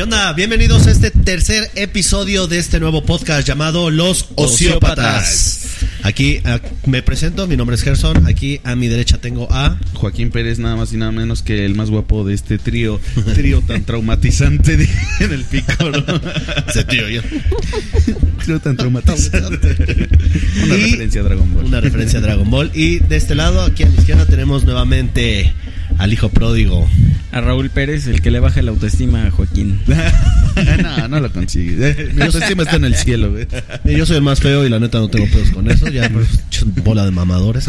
¿Qué onda? Bienvenidos a este tercer episodio de este nuevo podcast llamado Los Ociópatas. Aquí a- me presento, mi nombre es Gerson. Aquí a mi derecha tengo a. Joaquín Pérez, nada más y nada menos que el más guapo de este trío, trío tan traumatizante de- en el pícoro. Ese tío yo. trío tan traumatizante. Una Y- referencia a Dragon Ball. Una referencia a Dragon Ball. Y de este lado, aquí a la izquierda, tenemos nuevamente al hijo pródigo. A Raúl Pérez, el que le baja la autoestima a Joaquín. no, no lo consigue. Mi autoestima está en el cielo, güey. Y yo soy el más feo y la neta no tengo pedos con eso. Ya, pues, bola de mamadores.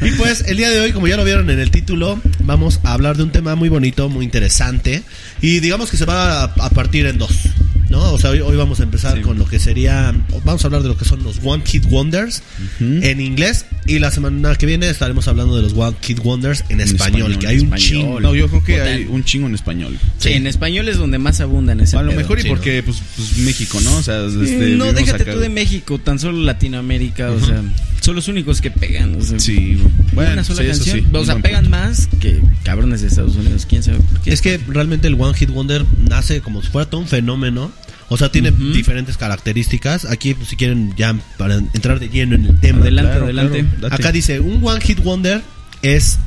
y pues, el día de hoy, como ya lo vieron en el título, vamos a hablar de un tema muy bonito, muy interesante. Y digamos que se va a partir en dos. ¿No? O sea, hoy, hoy vamos a empezar Sí. con lo que sería. Vamos a hablar de lo que son los One Kid Wonders en inglés. Y la semana que viene estaremos hablando de los One Kid Wonders en, En español, español, que hay un chingo. No, yo creo que Total. hay un chingo en español. Sí. En español es donde más abundan ese A lo pedo. mejor y porque, pues, pues, México, ¿no? O sea, este, no, déjate acá, tú de. México, tan solo Latinoamérica, o sea, son los únicos que pegan. O sea, Sí, bueno, una sola sí, canción. sí, o sea, pegan punto. más que cabrones de Estados Unidos, quién sabe por qué. Es que realmente el One Hit Wonder nace como si fuera todo un fenómeno. O sea, tiene diferentes características. Aquí, pues, si quieren, ya para entrar de lleno en el tema. Adelante, Claro, adelante. claro. Acá dice, un One Hit Wonder es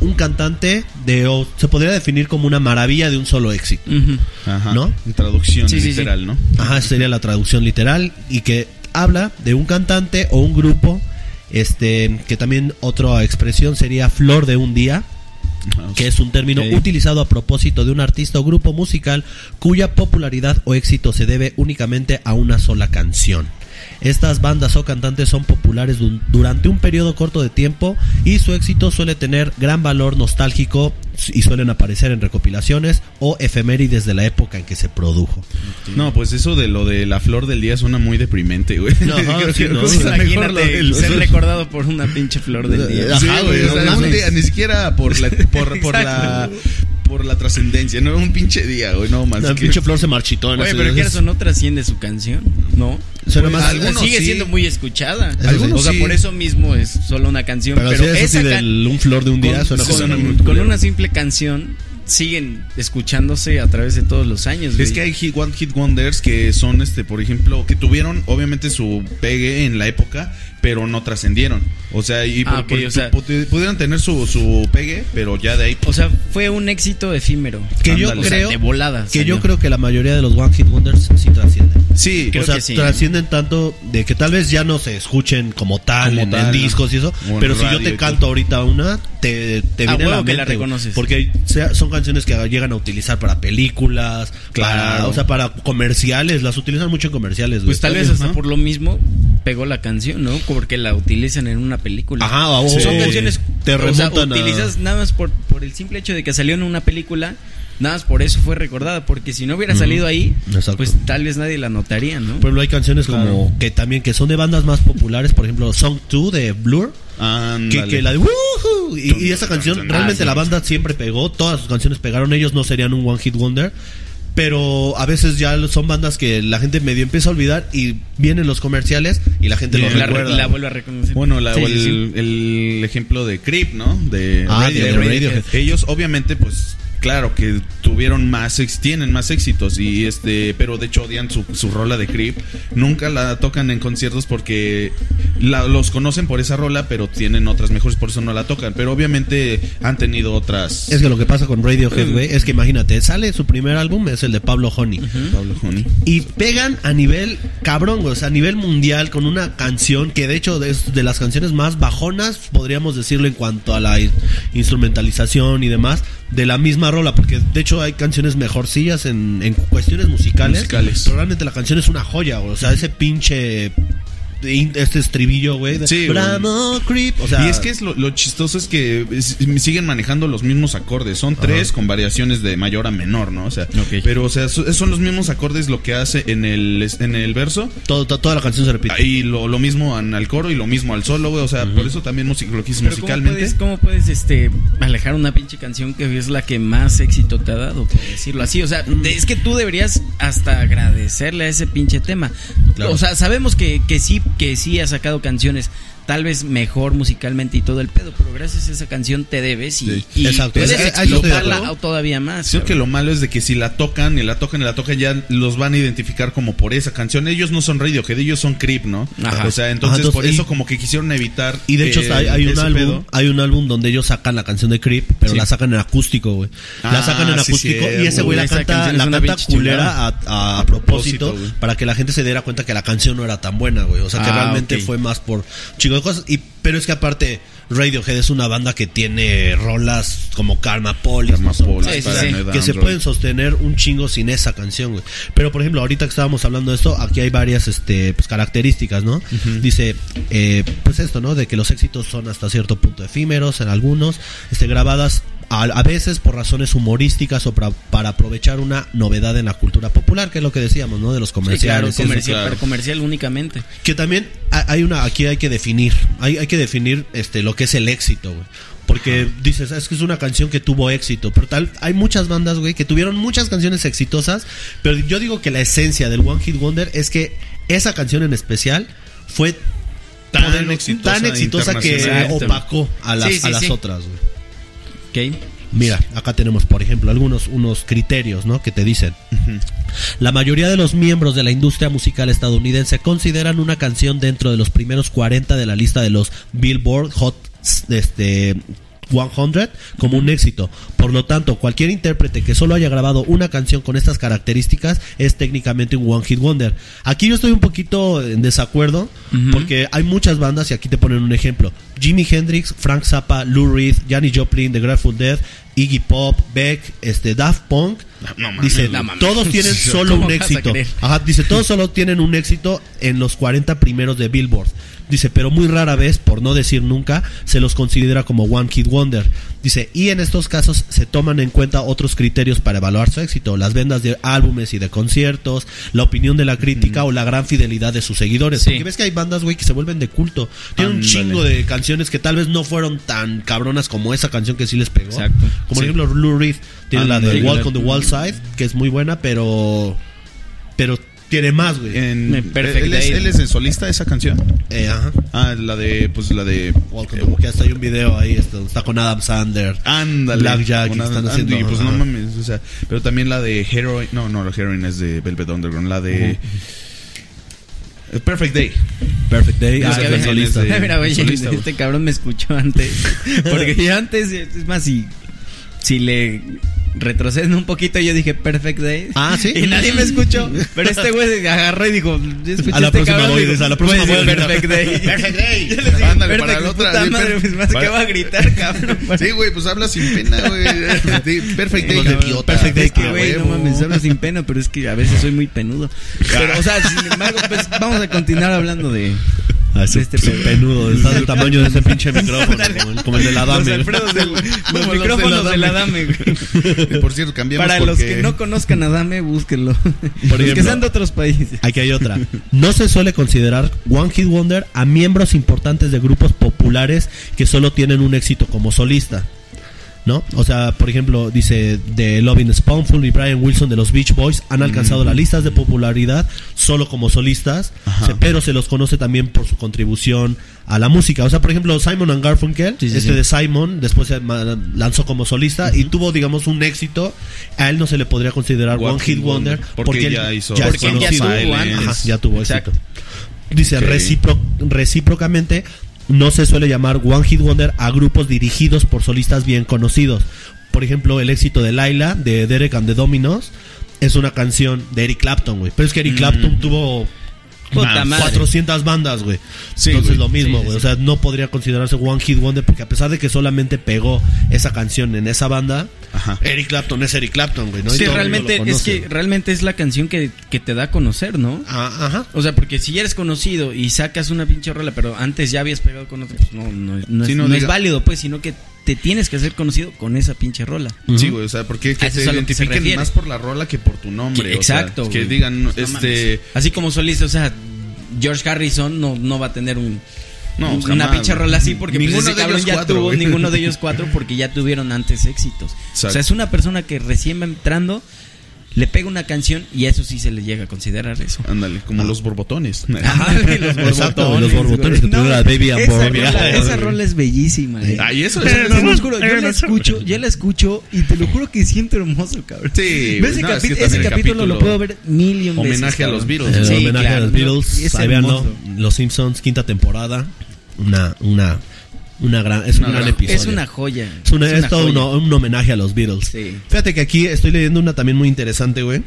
un cantante de, o se podría definir como una maravilla de un solo éxito. Ujú. Ajá. ¿no? En traducción Sí, sí, sí. literal, ¿no? Ajá, sería la traducción literal. Y que habla de un cantante o un grupo. Este, que también otra expresión sería flor de un día. Que es un término utilizado a propósito de un artista o grupo musical cuya popularidad o éxito se debe únicamente a una sola canción. Estas bandas o cantantes son populares du- durante un periodo corto de tiempo y su éxito suele tener gran valor nostálgico y suelen aparecer en recopilaciones o efemérides de la época en que se produjo. No, pues eso de lo de la flor del día suena muy deprimente, güey. No, Creo sí, que no, Imagínate del- ser recordado por una pinche flor del día. Ajá, güey, güey, o sea, no es un mames. día, ni siquiera por la por, por la por la trascendencia, no un pinche día, güey, no más. La que- pinche flor se marchitó en Oye, pero Gerson no trasciende su canción, ¿no? Suena Pues, más- sigue sí. siendo muy escuchada. Eso. Algunos o sea, sí. por eso mismo es solo una canción. Pero, Pero, eso esa sí, del un flor de un día con, suena con- suena muy con culero. una simple canción siguen escuchándose a través de todos los años. Es güey. que hay hit, one hit wonders que son, este, por ejemplo, que tuvieron obviamente su pegue en la época, pero no trascendieron. O sea, y Ah, por- ok, por- o sea- pu- pudieron tener su, su pegue, pero ya de ahí. O sea, fue un éxito efímero. Que yo Ándale. O sea, creo de volada. que salió. yo creo que la mayoría de los One Hit Wonders sí trascienden. Sí, Creo o sea, que sí. trascienden tanto de que tal vez ya no se escuchen como tal, Como en, tal, en ¿no? discos y eso. Pero si yo te canto ahorita una, te, te A viene a la huevo que la mente, reconoces. Porque son canciones que llegan a utilizar para películas, para, Claro. o sea, para comerciales. Las utilizan mucho en comerciales. güey. Pues tal vez hasta por lo mismo pegó la canción, ¿no? Porque la utilizan en una película. Ajá, o- Son o- canciones te o sea, remontan a- utilizas nada más por, por el simple hecho de que salió en una película, nada más por eso fue recordada, porque si no hubiera salido ahí, Exacto. pues tal vez nadie la notaría, ¿no? Por ejemplo, hay canciones como que también que son de bandas más populares. Por ejemplo, Song 2 de Blur. Que, que la de "Woohoo", y, y esa canción Ah, realmente sí. la banda siempre pegó, todas sus canciones pegaron, ellos no serían un one hit wonder, pero a veces ya son bandas que la gente medio empieza a olvidar y vienen los comerciales y la gente la, recuerda. la vuelve a reconocer. Bueno, la- Sí, el, sí. el ejemplo de Creep, ¿no? De, Ah, de Radiohead. Ellos, obviamente, pues, claro que tuvieron más, tienen más éxitos y este, pero de hecho odian su, su rola de Creep. Nunca la tocan en conciertos porque la- los conocen por esa rola, pero tienen otras mejores, por eso no la tocan. Pero obviamente han tenido otras. Es que lo que pasa con Mm. Radiohead, güey, es que imagínate, sale su primer álbum, es el de Pablo Honey. Pablo Honey. Y pegan a nivel cabrón, o sea, a nivel mundial con una canción que de hecho es de las canciones más bajonas, podríamos decirlo en cuanto a la in- instrumentalización y demás, de la misma rola, porque de hecho hay canciones mejorcillas en, en cuestiones musicales, Musicales. pero realmente la canción es una joya, o sea, ese pinche in- este estribillo, güey, Sí, creep, o sea, y es que es lo, lo chistoso es que es- siguen manejando los mismos acordes. Son tres con variaciones de mayor a menor, ¿no? O sea, pero o sea, so- son los mismos acordes lo que hace en el en el verso. todo- to- toda la canción se repite. Y lo, lo mismo an- al coro y lo mismo al solo, güey. O sea, por eso también music- lo que hice Pero ¿cómo musicalmente. puedes, cómo puedes, este, alejar una pinche canción que es la que más éxito te ha dado, por decirlo así? O sea, de- es que tú deberías hasta agradecerle a ese pinche tema. O sea, sabemos que, que sí, que sí ha sacado canciones tal vez mejor musicalmente y todo el pedo, pero gracias a esa canción te debes y, Sí. y Exacto. puedes Es- explotarla acuerdo. todavía más. Creo que lo malo es de que si la tocan y la tocan y la tocan ya los van a identificar como por esa canción. Ellos no son Radiohead, ellos son Creep, ¿no? Ajá. O sea, entonces, Ajá, entonces, por y- eso como que quisieron evitar Y de hecho eh, hay, hay un álbum, pedo. hay un álbum donde ellos sacan la canción de Creep, pero Sí. la sacan en acústico, güey. la Ah, sacan en sí, acústico y ese güey la canta, la canta culera a, a A propósito, para que la gente se diera cuenta que la canción no era tan buena, güey. O sea, que Ah, realmente fue más por chico Y, pero es que aparte Radiohead es una banda que tiene rolas como Karma Police, Sí, sí, sí. que se pueden sostener un chingo sin esa canción, güey. Pero por ejemplo, ahorita que estábamos hablando de esto, aquí hay varias este pues, características, ¿no? Dice eh, pues esto, ¿no? De que los éxitos son hasta cierto punto efímeros en algunos, este grabadas a, a veces por razones humorísticas o para, para aprovechar una novedad en la cultura popular, que es lo que decíamos, ¿no? De los Sí, claro, comerciales. eso. comercial, claro. pero comercial únicamente. Que también ha- hay una, aquí hay que definir, hay, hay que definir este lo que es el éxito, güey. Porque dices, es que es una canción que tuvo éxito, pero tal, hay muchas bandas, güey, que tuvieron muchas canciones exitosas, pero yo digo que la esencia del One Hit Wonder es que esa canción en especial fue Tan exitosa tan exitosa que opacó a las, Sí, sí, a las sí. otras, güey. Ok. Mira, acá tenemos, por ejemplo, algunos unos criterios, ¿no? Que te dicen. La mayoría de los miembros de la industria musical estadounidense consideran una canción dentro de los primeros 40 de la lista de los Billboard Hot este, 100 como un éxito. Por lo tanto, cualquier intérprete que solo haya grabado una canción con estas características es técnicamente un One Hit Wonder. Aquí yo estoy un poquito en desacuerdo porque hay muchas bandas y aquí te ponen un ejemplo. Jimi Hendrix, Frank Zappa, Lou Reed, Janis Joplin, The Grateful Dead, Iggy Pop, Beck, este Daft Punk. No dice, no mames. todos tienen solo ¿Cómo un éxito. Ajá, dice, todos solo tienen un éxito en los 40 primeros de Billboard. Dice, pero muy rara vez, por no decir nunca, se los considera como One Kid Wonder. Dice, y en estos casos se toman en cuenta otros criterios para evaluar su éxito, las ventas de álbumes y de conciertos, la opinión de la crítica o la gran fidelidad de sus seguidores. Sí. Porque ves que hay bandas, güey, que se vuelven de culto. Tienen un chingo de canciones que tal vez no fueron tan cabronas como esa canción que sí les pegó. Exacto. Como por Sí. ejemplo Lou Reed tiene la de. Walk on the Wall Side, que es muy buena, pero pero tiene más, güey. En- Me- Perfect él, es, Day. él es el solista de esa canción. Eh, ajá. Ah, la de, pues la de. Walk on the Wall, que hasta hay un video ahí, esto, está con Adam Sander. Ándale. Blackjack, están haciendo, pues ajá. no mames, o sea, pero también la de Heroin, no, no, la Heroin es de Velvet Underground, la de eh, Perfect Day. Perfect Day, ah, que es solista. de- Mira, güey, solista, este cabrón me escuchó antes. Porque yo antes, es más, si, si le retroceden un poquito, yo dije Perfect Day. Ah, ¿sí? Y nadie me escuchó. Pero este güey agarró y dijo: "Escuché A la este próxima cabrón", voy, digo, a la próxima "Voy Perfect Day. Perfect Day. Yo les dije, Ándale, para la otra, puta madre, pues más que va a gritar, cabrón. Sí, güey, pues habla sin pena, güey. Perfect Day, idiota. Perfect Day, que, Ah, güey, no mames, hablo sin pena, pero es que a veces soy muy penudo. Pero, o sea, sin embargo, pues vamos a continuar hablando de, Ah, ese Este penudo, está del tamaño de ese pinche micrófono, como el, como el de la los dame. Alfredos del, los Como los de micrófonos la de la Dame. Por cierto, cambiamos Para los que no conozcan a Dame, búsquenlo. Por los que ejemplo, sean de otros países. Aquí hay otra. No se suele considerar One Hit Wonder a miembros importantes de grupos populares que solo tienen un éxito como solista. ¿No? O sea, por ejemplo, dice de Lovin' Spoonful y Brian Wilson de los Beach Boys han alcanzado las listas de popularidad solo como solistas, Ajá. se- pero se los conoce también por su contribución a la música. O sea, por ejemplo, Simon and Garfunkel, Sí, sí, este sí. de Simon, después se lanzó como solista y tuvo, digamos, un éxito. A él no se le podría considerar One, Hit Wonder porque él ya hizo es Porque él ya tuvo. Ajá, ya tuvo Exacto. éxito. Dice, recíprocamente, no se suele llamar One Hit Wonder a grupos dirigidos por solistas bien conocidos. Por ejemplo, el éxito de Laila, de Derek and the Dominos, es una canción de Eric Clapton, güey. Pero es que Eric Mm. Clapton tuvo Puta Más. madre. 400 bandas, güey. Sí, Entonces lo mismo, sí, güey. sí. O sea, no podría considerarse One Hit Wonder porque a pesar de que solamente pegó esa canción en esa banda, Ajá. Eric Clapton es Eric Clapton, güey. ¿no? Sí, realmente, es que realmente es la canción que, que te da a conocer, ¿no? Ah, ajá. O sea, porque si ya eres conocido y sacas una pinche rola, pero antes ya habías pegado con otro, pues no, no, no es, Sí, no no es diga- válido, pues, sino que te tienes que hacer conocido con esa pinche rola. Sí, güey, o sea, porque es que se identifiquen más por la rola que por tu nombre. o sea, Exacto. que digan, este. Así como solista, o sea, George Harrison no, no va a tener un, No, jamás, una pinche rola así porque pues, Ninguno ese de cabrón ellos ya cuatro, tuvo güey. ninguno de ellos cuatro porque ya tuvieron antes éxitos. O sea, Exacto. es una persona que recién va entrando. le pega una canción y eso sí se le llega a considerar eso. Ándale, como los borbotones. Ándale, los Exacto, los borbotones que güey. tuvieron la Baby and esa, rola, esa rola es bellísima. eh. Ay, eso Te es. lo juro, yo la escucho, yo la escucho y te lo juro que siento hermoso, cabrón. Sí, Ves ese, no, es que capítulo, lo puedo ver mil y un veces. Homenaje a los cabrón. Beatles. El Sí, homenaje claro, a los ¿no? Beatles. Es Ahí véanlo. hermoso. Los Simpsons, quinta temporada. Una, una, una gran, es un gran episodio. Es una joya. Es, una- es una todo joya. un homenaje a los Beatles. Sí. Fíjate que aquí estoy leyendo una también muy interesante, güey.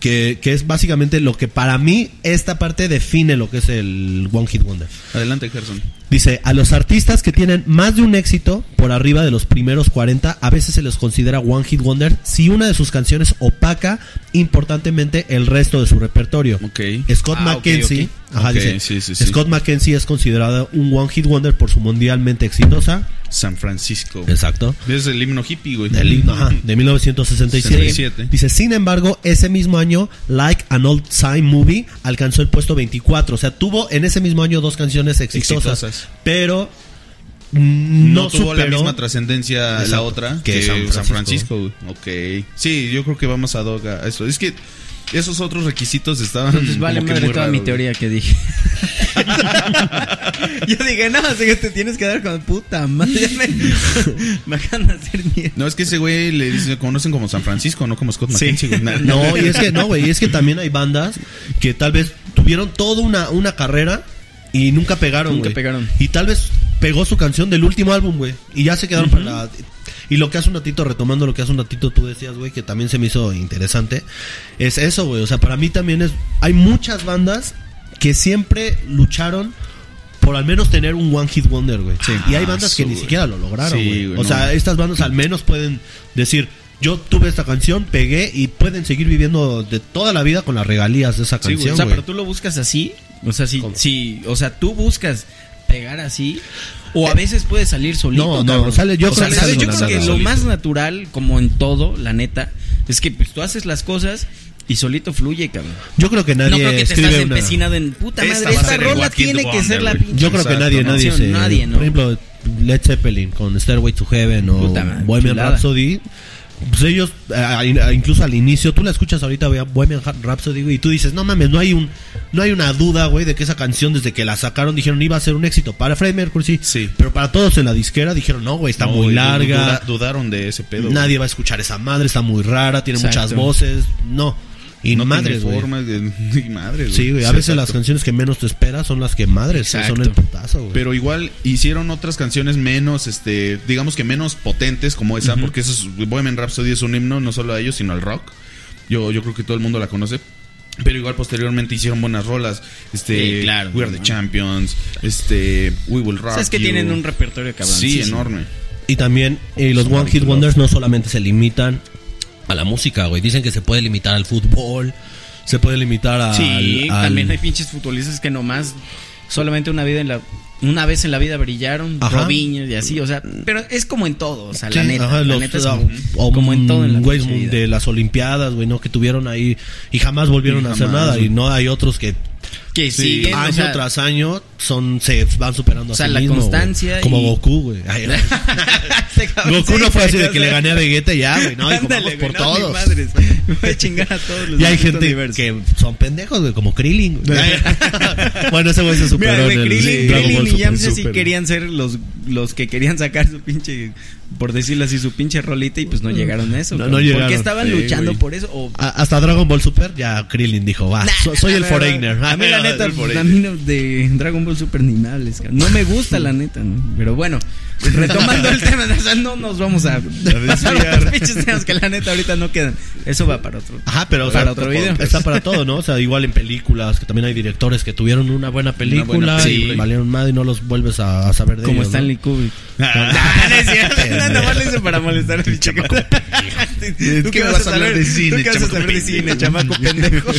Que, que es básicamente lo que para mí esta parte define lo que es el One Hit Wonder. Adelante, Gerson. Dice, a los artistas que tienen más de un éxito por arriba de los primeros 40, a veces se les considera One Hit Wonder si una de sus canciones opaca importantemente el resto de su repertorio. Ok. Scott Ah, McKenzie, ajá, dice, sí, sí, sí. Scott McKenzie es considerado un One Hit Wonder por su mundialmente exitosa. San Francisco. Exacto. Es el himno hippie, güey. El himno, ajá, de 1967. 67. Dice, sin embargo, ese mismo año, Like an Old Time Movie alcanzó el puesto 24. O sea, tuvo en ese mismo año dos canciones exitosas. Exitosas. Pero No, no, tuvo la misma trascendencia la otra que que, San San Francisco. Francisco. güey. Ok. Sí, yo creo que vamos a dog a eso. Es que esos otros requisitos estaban. Entonces vale como que madre toda raro, mi güey. teoría que dije. Yo dije, no, así que te tienes que dar con puta madre. Me, me acaban de hacer mierda. No, es que ese güey le dice, conocen como San Francisco, no como Scott Sí. McKenzie. No, y es que no, güey, y es que también hay bandas que tal vez tuvieron toda una, una carrera y nunca pegaron, Nunca pegaron. Y tal vez pegó su canción del último álbum, güey, y ya se quedaron para la y lo que hace un ratito retomando lo que hace un ratito tú decías, güey, que también se me hizo interesante, es eso, güey, o sea, para mí también es hay muchas bandas que siempre lucharon por al menos tener un one hit wonder, güey. Sí. Y hay bandas que Ah, ni siquiera lo lograron, Sí, güey. güey, o no. sea, estas bandas al menos pueden decir, yo tuve esta canción, pegué y pueden seguir viviendo de toda la vida con las regalías de esa Sí, canción, O sea, pero tú lo buscas así. O sea, si, si, o sea, tú buscas pegar así. O a veces puede salir solito. No, no, sale- yo O creo sea, que ¿sabes? sale Yo creo solito. que lo más natural, como en todo, la neta, es que pues, tú haces las cosas y solito fluye, cabrón. Yo creo que nadie no creo que te estás una- empecinado en puta Esta madre. Esta rola tiene que Wonder, ser la pinche. Yo creo que nadie, ¿no? nadie se... nadie, ¿no? Por ejemplo, Led Zeppelin con Stairway to Heaven o madre, Bohemian chulada. Rhapsody. Pues ellos, eh, incluso al inicio, tú la escuchas ahorita, Bohemian Ha- Rhapsody, güey, y tú dices, no mames, no hay un, no hay una duda, güey, de que esa canción desde que la sacaron dijeron iba a ser un éxito. Para Freddie Mercury sí, Sí. pero para todos en la disquera dijeron, no, güey, está No, muy güey, larga, duda- dudaron de ese pedo. güey. nadie va a escuchar esa madre, está muy rara, tiene Exacto. muchas voces, no. Y no madres, güey. madres, Sí, güey, a Sí, veces las canciones que menos te esperas son las que madres, son el putazo, güey. Pero igual hicieron otras canciones menos, este, digamos que menos potentes como esa, porque eso es, Bohemian Rhapsody es un himno no solo a ellos, sino al rock. Yo, yo creo que todo el mundo la conoce. Pero igual posteriormente hicieron buenas rolas. Este, Sí, claro, We Are the. Champions. Este, We Will Rock. O sea, es que You. tienen un repertorio cabrón. Sí, enorme. Y también eh, los One Hit. Wonders no solamente se limitan a la música, güey. Dicen que se puede limitar al fútbol, se puede limitar al... Sí, al- también hay pinches futbolistas que nomás solamente una vida en la una vez en la vida brillaron. Robinho y así, o sea, pero es como en todo, o sea, la neta, ajá, la los- neta es como, o, como en todo en la de las Olimpiadas, güey, ¿no? Que tuvieron ahí y jamás volvieron Y a hacer nada. güey. Y no hay otros que que Sí, siguen, o año sea, tras año son se van superando O sea, a sí la mismo, constancia Como y- Goku, güey. Goku no sí, fue así de que le gané a Vegeta y ya, güey. No, dijo, ándale, por no, todos. madres, voy a chingar a todos los Y hay gente universo. que son pendejos, güey, como Krillin. güey. bueno, ese güey se superó Mira, güey, en el Krillin, Dragon Krillin Ball y Yamcha sí querían ser los, los que querían sacar su pinche, por decirlo así, su pinche rolita y pues no llegaron a eso. No, no llegaron. Porque estaban Sí, luchando por eso. O, A- Hasta Dragon Ball Super ya Krillin dijo, va, so- soy el foreigner. A mí la neta, a mí de Dragon Ball Super ni me. No me gusta la neta. Pero bueno, retomando el tema, o sea, no nos vamos a pasar desviar. otros pinches temas que la neta ahorita no quedan. Eso va para otro. Ajá, pero o Para sea, otro video. está para todo, ¿no? O sea, igual en películas, que también hay directores que tuvieron una buena película buena y valieron más y no los vuelves a, a saber de Como ellos, ¿no? Stanley Kubrick. Ah, no es cierto. No, nomás lo hice para molestar a mi chico. ¿Tú ¿Qué vas a hablar de cine, ¿Tú qué vas a chamaco saber de pendejo? cine, chamaco pendejo?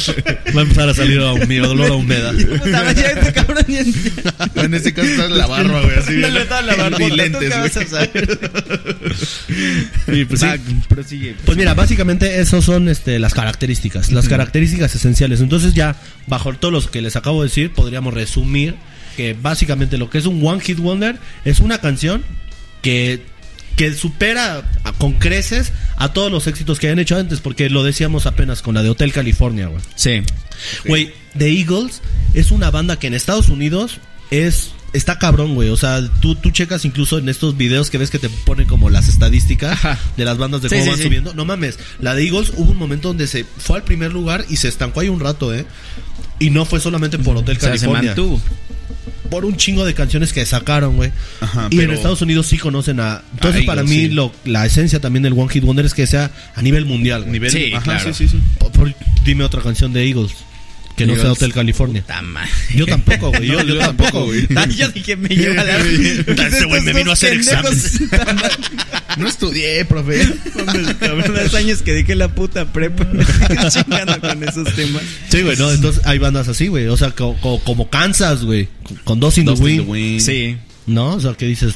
Va a empezar a salir a mi olor a humedad. Ya este cabrón en este caso está la barba, güey, así. No le está la barbota, Y ¿tú lentes, güey. pues, sí. Va, prosigue. Pues mira, básicamente esos son este, las características, las características esenciales. Entonces ya, bajo todo lo que les acabo de decir, podríamos resumir que básicamente lo que es un One Hit Wonder es una canción que que supera a- con creces a todos los éxitos que hayan hecho antes, porque lo decíamos apenas con la de Hotel California, güey. Sí. Güey, The Eagles es una banda que en Estados Unidos es está cabrón, güey. O sea, tú, tú checas incluso en estos videos que ves que te ponen como las estadísticas Ajá. de las bandas de cómo sí, van sí. subiendo. No mames, la de Eagles hubo un momento donde se fue al primer lugar y se estancó ahí un rato, ¿eh? Y no fue solamente por Hotel O sea, se California. mantuvo. por un chingo de canciones que sacaron, güey. Ajá, y en Estados Unidos sí conocen a. Entonces, A para Eagles, mí, sí. lo, la esencia también del One Hit Wonder es que sea a nivel mundial. Nivel, Sí, ajá, claro. sí, sí, sí. Por- por- dime otra canción de Eagles. Que no sea. Hotel California. Yo tampoco, güey. Yo, yo yo tampoco, güey. güey. Ah, yo dije, me lleva la. Este güey me vino a hacer exámenes. No estudié, profe. Los años que dejé la puta prepa chingando con esos temas. Sí, güey, no. Entonces hay bandas así, güey. O sea, co- co- como Kansas, güey. Con Dos in the Wind. Sí. ¿No? O sea, que dices.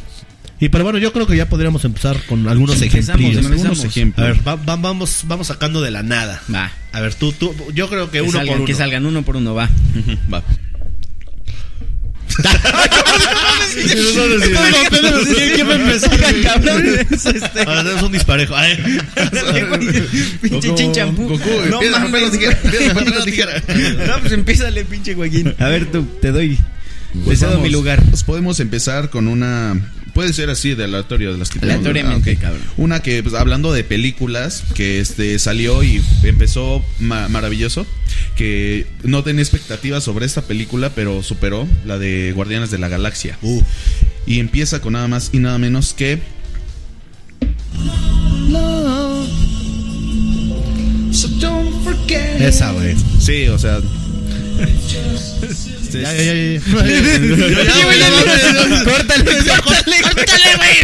Y pero bueno, yo creo que ya podríamos empezar con algunos ejemplos. Algunos Empezamos. A ejemplos. ver, va- va- vamos, vamos sacando de la nada. Va. A ver, tú, tú, yo creo que, Que, uno salgan, por uno. que salgan uno por uno, va. Va. Ahora es un disparejo. Ay. Pinche chinchampú. No mames. No, pues empiézale, pinche Joaquín. A ver tú, te doy. Pues te cedo vamos, mi lugar. pues podemos empezar con una. Puede ser así de aleatorio de las que Aleatoriamente, ¿verdad? Ok. cabrón. Una que, pues, hablando de películas, que este salió y empezó ma- maravilloso. Que no tenía expectativas sobre esta película, pero superó la de Guardianes de la Galaxia. Uh, Y empieza con nada más y nada menos que. esa, güey. Sí, o sea. Ya, ya, ya, ya. Córtale, córtale, ¡Córtale, güey!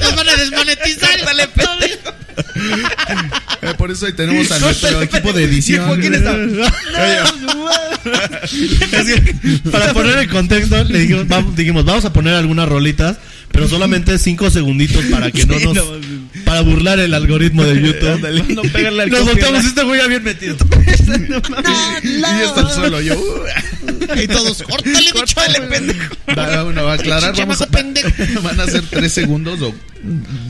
¡Nos van a desmonetizar! córtale, pendejo. eh, por eso ahí tenemos a nuestro equipo de edición. Joaquín está- para poner el contexto, le dijimos vamos, dijimos, vamos a poner algunas rolitas, pero solamente cinco segunditos para que no nos. No. para burlar el algoritmo de YouTube. No pegarle al Nos volteamos este güey ya bien metido. Y ya está el suelo yo. Y todos, córtale, Córtale, pendejo. Va, bueno, va a aclarar. Vamos a, van a ser tres segundos o.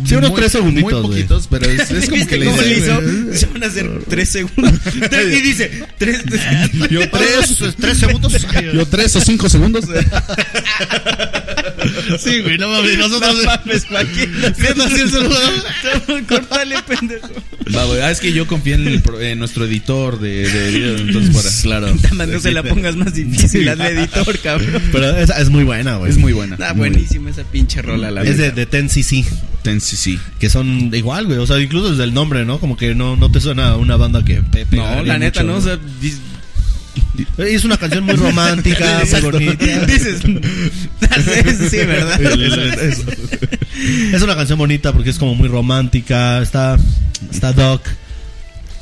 Sí, unos muy- tres segunditos, Muy poquitos, pero es, es como ¿Viste que le hizo? Se van a hacer tres segundos. y dice, tres. Yo tres, tres segundos. Yo tres o cinco segundos. Sí, güey, no mames, nosotros. No mames, Joaquín. Viendo así el celular. Córtale, pendejo. Va, güey. Ah, es que yo confío en, el pro- en nuestro editor de, de video, entonces para. Claro. Dama, no se la pongas más difícil, hazle editor, cabrón. Pero esa es muy buena, güey. Es muy buena. Está muy buenísima esa pinche rola, la Es de, de 10cc. buena. Ten, sí. Que son igual, güey. O sea, incluso desde el nombre, ¿no? Como que no, no te suena a una banda que. pe- No, la neta, mucho, no. O sea, Es una canción muy romántica, muy bonita. Dices, sí, ¿verdad? Es una canción bonita porque es como muy romántica. Está, está Doc.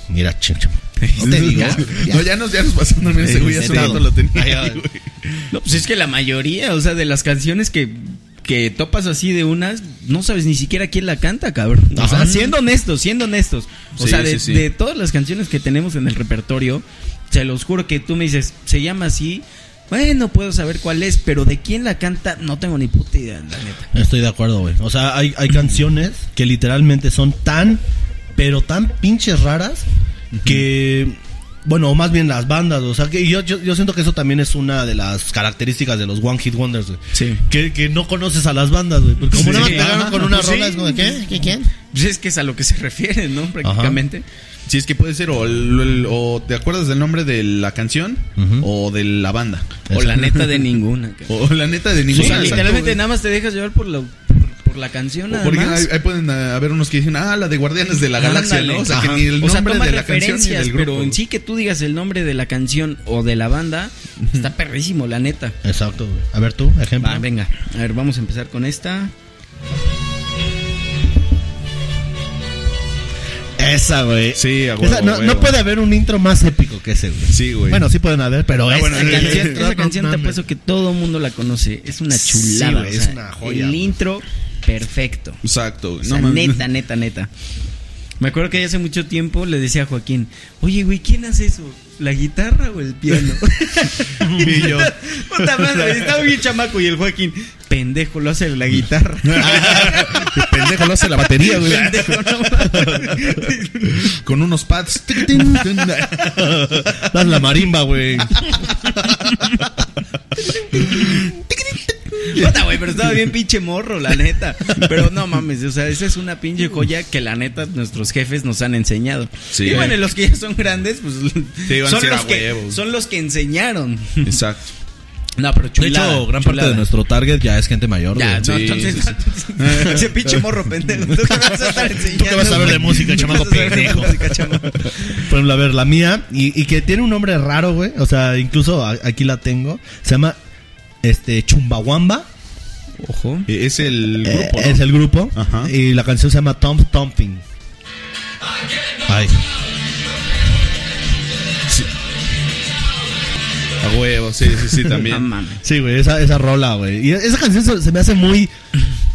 Mira, ching, ching. No te digo. No, ya nos, ya nos pasó también ese güey. Hace rato lo tenía. Ay, ay. güey. No, pues es que la mayoría, o sea, de las canciones que, que topas así de unas, no sabes ni siquiera quién la canta, cabrón. O sea, siendo honestos, siendo honestos. O Sí, sea, de, sí, sí. de todas las canciones que tenemos en el repertorio, se los juro que tú me dices, se llama así. Bueno, puedo saber cuál es, pero de quién la canta, no tengo ni puta idea, la neta. Estoy de acuerdo, güey. O sea, hay, hay canciones que literalmente son tan, pero tan pinches raras que. Bueno, o más bien las bandas, o sea, que yo, yo, yo siento que eso también es una de las características de los One Hit Wonders, güey. Sí. Que, que no conoces a las bandas, güey. Porque como Sí, nada más pegaron con una Pues rola, sí. es como de, ¿qué? ¿Qué? ¿Quién? Pues es que es a lo que se refiere, ¿no? Prácticamente. Sí, es que puede ser o, el- el- o te acuerdas del nombre de la canción Ujú. o de la banda. O la neta de ninguna. cabrón. O la neta de O ninguna. sea, exacto, literalmente güey. nada más te dejas llevar por la, por, por la canción, nada Porque más. ahí, ahí pueden ah, haber unos que dicen, ah, la de Guardianes de la Galaxia, Ándale. ¿no? O sea, Ajá. que ni el o sea, toma de la canción ni referencias, del grupo. pero en sí que tú digas el nombre de la canción o de la banda, está perrísimo, la neta. Exacto, güey. A ver tú, ejemplo. Va, venga. A ver, vamos a empezar con esta. Esa, güey. Sí, a huevo, Esa- no, a no huevo. puede haber un intro más épico que ese, güey. Sí, güey. Bueno, sí pueden haber, pero Ah, esa bueno, canción, esa no canción te apuesto que todo el mundo la conoce. Es una Sí, chulada. güey, o es una joya, El güey. intro, perfecto. Exacto. O no neta, neta, neta. Me acuerdo que hace mucho tiempo le decía a Joaquín, oye, güey, ¿quién hace eso? ¿La guitarra o el piano? Y yo, Puta madre, estaba bien chamaco y el Joaquín, pendejo, lo hace la guitarra. pendejo, lo hace la batería, güey. pendejo, no. Con unos pads. Das la marimba, güey. Puta, güey, pero estaba bien pinche morro, la neta. Pero no mames, o sea, esa es una pinche joya que la neta nuestros jefes nos han enseñado. Sí. y bueno, y los que ya son grandes, pues Te iban a son, los a que, son los que enseñaron. Exacto. No, pero De chulada. hecho, gran parte de nuestro target ya es gente mayor. Ya, no, Sí, entonces, sí, ese pinche morro pendejo. ¿Tú qué vas a estar enseñando? qué vas a ver de música, ¿Tú qué chamaco de pendejo? música, chamaco? Por ejemplo, a ver, la mía, y, y que tiene un nombre raro, güey. O sea, incluso aquí la tengo. Se llama este Chumbawamba. Ojo. Es el Eh, grupo, ¿no? Es el grupo. Ajá. Y la canción se llama Tom Thumping. Ay. A huevo, sí, sí, sí, también. Sí, güey, esa, esa rola, güey. Y esa canción se, se me hace muy.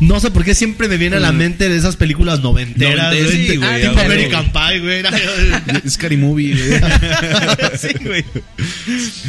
No sé por qué siempre me viene a la mente de esas películas noventeras, güey. sí, güey, Ah, tipo. American Pie, güey. Scary Movie, güey. sí, güey.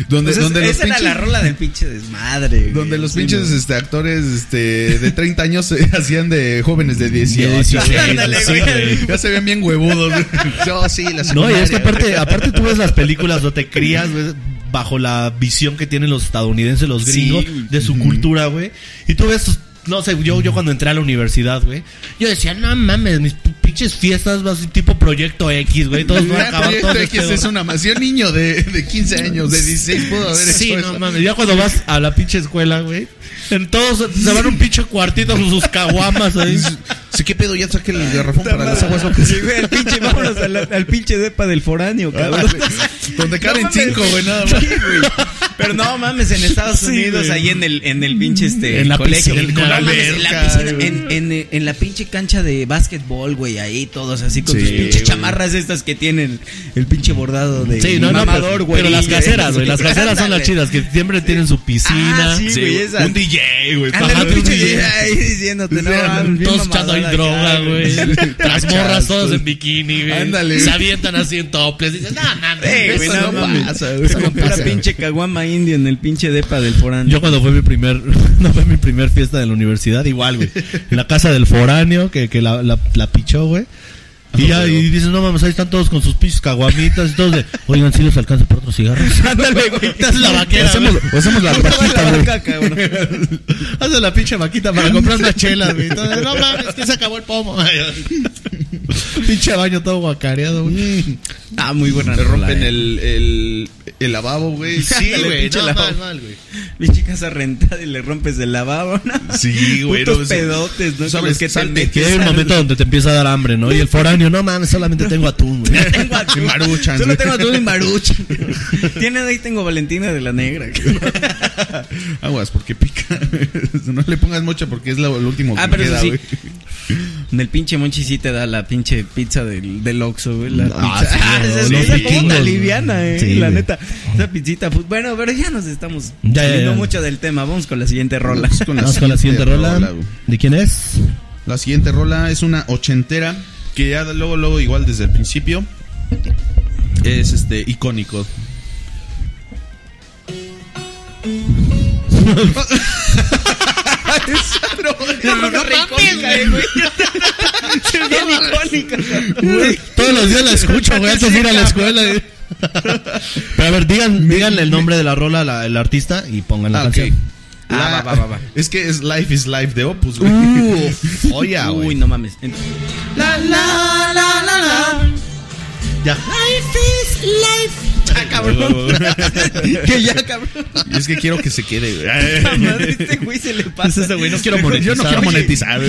Donde, Pues es- donde los esa era pinches, la rola del pinche desmadre. güey. donde los Sí, pinches este, actores este, de 30 años se hacían de jóvenes de 18. 16, Ándale, sí, güey. güey. Ya se ven bien huevudos. güey. Yo sí, la No, y es que aparte, aparte tú ves las películas o te crías, güey, bajo la visión que tienen los estadounidenses, los Sí, gringos, de su cultura, güey. Y tú ves, no sé, yo, yo cuando entré a la universidad, güey, yo decía, no mames, mis pinches fiestas, va a ser tipo Proyecto X, güey, todos van a acabar Proyecto todos X es una más. Si un niño de, de 15 años, de 16, pudo haber Sí, hecho no eso. mames, ya cuando vas a la pinche escuela, güey, en todos se van a un pinche cuartito con sus caguamas ahí. Sí, ¿qué pedo? Ya saqué el garrafón para las aguas locas. Sí, güey, al pinche, vámonos al, al pinche depa del foráneo, cabrón. Donde caben No cinco, güey, nada más. Sí, güey. Pero no mames, en Estados Sí, Unidos, güey. ahí en el, en el pinche este En la colegio. piscina, no la mames, en la piscina, en, en, en la pinche cancha de básquetbol, güey, ahí todos así con Sí, sus pinches chamarras estas que tienen el pinche bordado de Sí, no, no, mamador, pero, güey. pero las caseras, güey, las caseras son las chidas, que siempre tienen su piscina. Ah, sí, Sí, güey, un DJ, güey. Ándale, un pinche DJ ahí diciéndote, no, Sí, Todos echando ahí droga, güey. Las morras todas en bikini, güey. Ándale. Se avientan así en toples. Dices, no, Eso no no mames. pasa, güey. Con pura pinche caguama indio en el pinche depa del foráneo. Yo cuando fue mi primer, no fue mi primer fiesta de la universidad, igual, güey. En la casa del foráneo, que, que la, la, la pichó, güey. Y ya, y dices, no mames, ahí están todos con sus pinches caguamitas y todos de, oigan, si les alcanza por otros cigarros. Ándale, güey. Haces la vaquera, Hacemos, hacemos la vaquita, la güey. Haces la pinche vaquita para comprar una chela, güey. Entonces, no mames, que se acabó el pomo. Pinche baño todo guacareado, güey. Ah, muy buena Le rola, rompen eh. el, el, el lavabo, güey. Sí, güey, pinche no, lavabo. mal, mal, güey. Pinche casa rentada y le rompes el lavabo, ¿no? Sí, güey. Putos no, pedotes, ¿no? Sabes, que te Que hay un momento donde te empieza a dar hambre, ¿no? Y el foráneo, no mames, solamente tengo atún, güey. Tengo atún. Y maruchan, Solo güey. tengo atún y maruchan. Tiene ahí tengo Valentina de la Negra. Aguas, porque pica. no le pongas mucha porque es lo, lo último que Ah, pero eso queda, sí. En el pinche Monchi sí te da la pinche pizza del, del Oxxo, güey. La Ah, pizza. sí, Ah, esa como una liviana, eh. Sí, la güey. neta. Esa pizzita. pues, bueno, pero ya nos estamos Ya, ya, saliendo ya. mucho del tema. Vamos con la siguiente rola. Vamos con Vamos con la siguiente rola. güey. ¿De quién es? La siguiente rola es una ochentera que ya luego, luego, igual desde el principio, es este icónico. No, no, icónica, güey. Bien icónica. Todos los días la escucho, güey, antes de ir a la escuela. güey. Pero a ver, digan, digan el nombre de la rola, la- el artista y pongan la Ah, ok. canción. Ah, La- va, va, va, va. Es que es Life is Life de Opus, güey. Uh, Oye, Uy, güey. no mames. La, la, la, la, la. Ya. Ah, cabrón. que ya, cabrón. Y es que quiero que se quede, güey. Madre, este güey se le pasa. Güey no quiero Yo no quiero monetizar.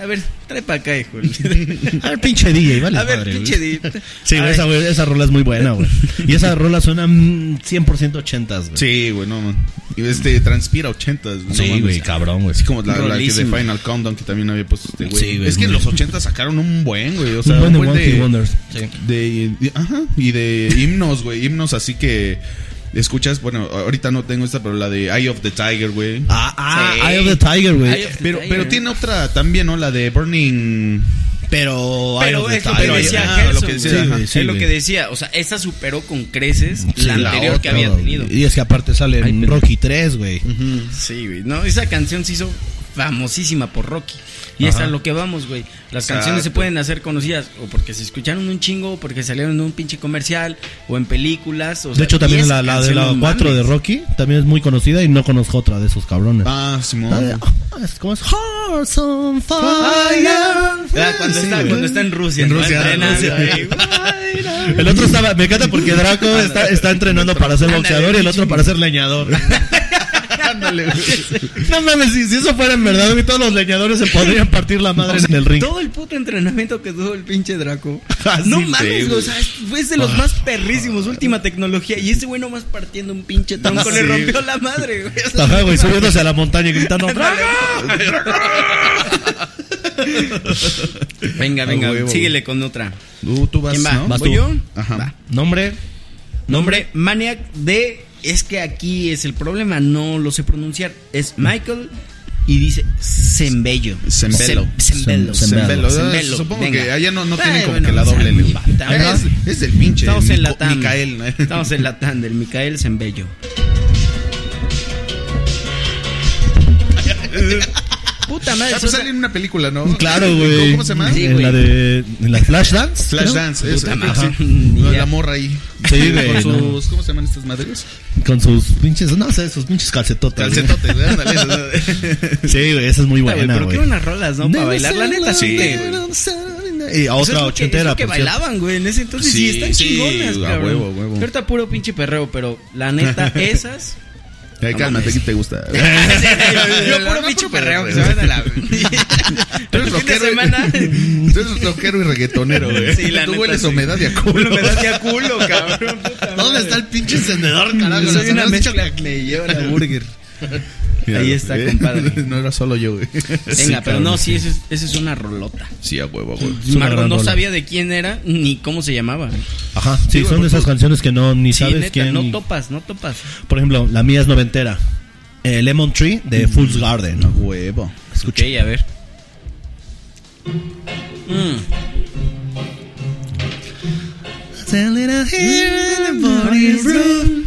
A ver, trae para acá, hijo. A ver, pinche DJ, vale. A ver, pinche güey. di. Sí, güey, esa, güey, esa rola es muy buena, güey. Y esa rola suena mm, 100% ochentas, güey. Sí, güey, no, man. Y este transpira ochentas, güey. Sí, güey, cabrón, güey. Así como la, la que de. Final Countdown que también había puesto este güey. Sí, güey, es que en los 80 sacaron un buen, güey. O sea, Un buen de buen One Hit Wonders. Sí. de, de- ajá, y de himnos, güey. Himnos así que escuchas, bueno, ahorita no tengo esta, pero la de Eye of the Tiger, güey. Ah, ah, Sí. Eye of the Tiger, güey. Pero, Tiger. pero tiene otra también, ¿no? La de Burning. Pero, Eye Pero of the es lo que Tiger, decía ah, lo que decía, güey. es lo que decía. O sea, esa superó con creces Sí, la anterior otra, que había tenido. Y es que aparte sale Ay, en Rocky 3, güey. Sí, güey. No, esa canción se hizo famosísima por Rocky. Y es Ajá. a lo que vamos, güey. Las Exacto. canciones se pueden hacer conocidas o porque se escucharon un chingo, o porque salieron en un pinche comercial, o en películas. O De sea, hecho, también la, la de la no 4 de. Rocky también es muy conocida y no conozco otra de esos cabrones. Ah, La de- Simón. ah, es como es Hearts on Fire. Ah, cuando, Sí, está, güey. cuando está en Rusia. En ¿no? Rusia, en. El otro estaba, me encanta porque Draco está, está entrenando para ser boxeador y el otro para ser leñador. Ándale, güey. No mames, si, si eso fuera en verdad, güey, todos los leñadores se podrían partir la madre en el ring. Todo el puto entrenamiento que tuvo el pinche Draco. Ah, no mames, güey, o sea, fue de los más perrísimos, última tecnología. Y ese güey nomás partiendo un pinche tronco le Sí. rompió la madre, güey. O sea, Ajá, güey, subiéndose a la montaña y gritando ¡Draco! Venga, venga, A huevo, síguele con otra. Tú, tú vas, ¿Quién va? ¿no? Vas ¿Voy tú. yo? Ajá. Va. Nombre. Nombre Maniac de. Es que aquí es el problema, no lo sé pronunciar. Es Michael y dice Zembello. Zembello. Zembello. Zembello. Zembello. Zembello, Supongo venga. que allá no, no tienen como bueno, que la o sea, doble lengua. también. Es, es del pinche Estamos en la TAM. Micael. ¿no? Estamos en la TAM del Micael Zembello. Puta madre. Ah, pues eso- sale en una película, ¿no? Claro, güey. ¿Cómo se llama? Sí, en güey. la de. En la Flashdance. Flashdance. es- No, la morra ahí. Sí, güey, Con sus. ¿Cómo se llaman estas madres? Con sus pinches, no sé, sus pinches güey. Calcetotes, güey, ándale. Sí, güey, esa es muy güey, buena, Pero güey. qué unas rolas, ¿no? Para bailar. La neta, sí, güey. Y a otra ochentera, que bailaban, güey, en ese entonces. Sí, están chingonas, a cabrón. huevo, huevo. Ahorita puro pinche perreo, pero la neta, esas. Ay, No cálmate. ¿qué te gusta? Yo puro puro perreo, que se van a la. Tú eres fin de rockero. semana. y- Tú eres rockero y reggaetonero, güey. Sí, la Tú neta, hueles sí. humedad y a culo. Me das de a culo, cabrón. ¿Dónde está el pinche encendedor, carajo? Soy una mezcla, me lleva la burger. Ahí está, ¿eh? compadre. No era solo yo, güey. Venga, pero no, sí, esa es, una rolota. Sí, a huevo, a huevo. Es una Marco gran no rola. sabía de quién era ni cómo se llamaba. Ajá, sí, Sí, son de esas por- canciones que no ni Sí, sabes neta, quién. no topas, no topas. Por ejemplo, la mía es noventera. Eh, Lemon Tree de Fool's Garden. A huevo. Escuché, a ver. Mm.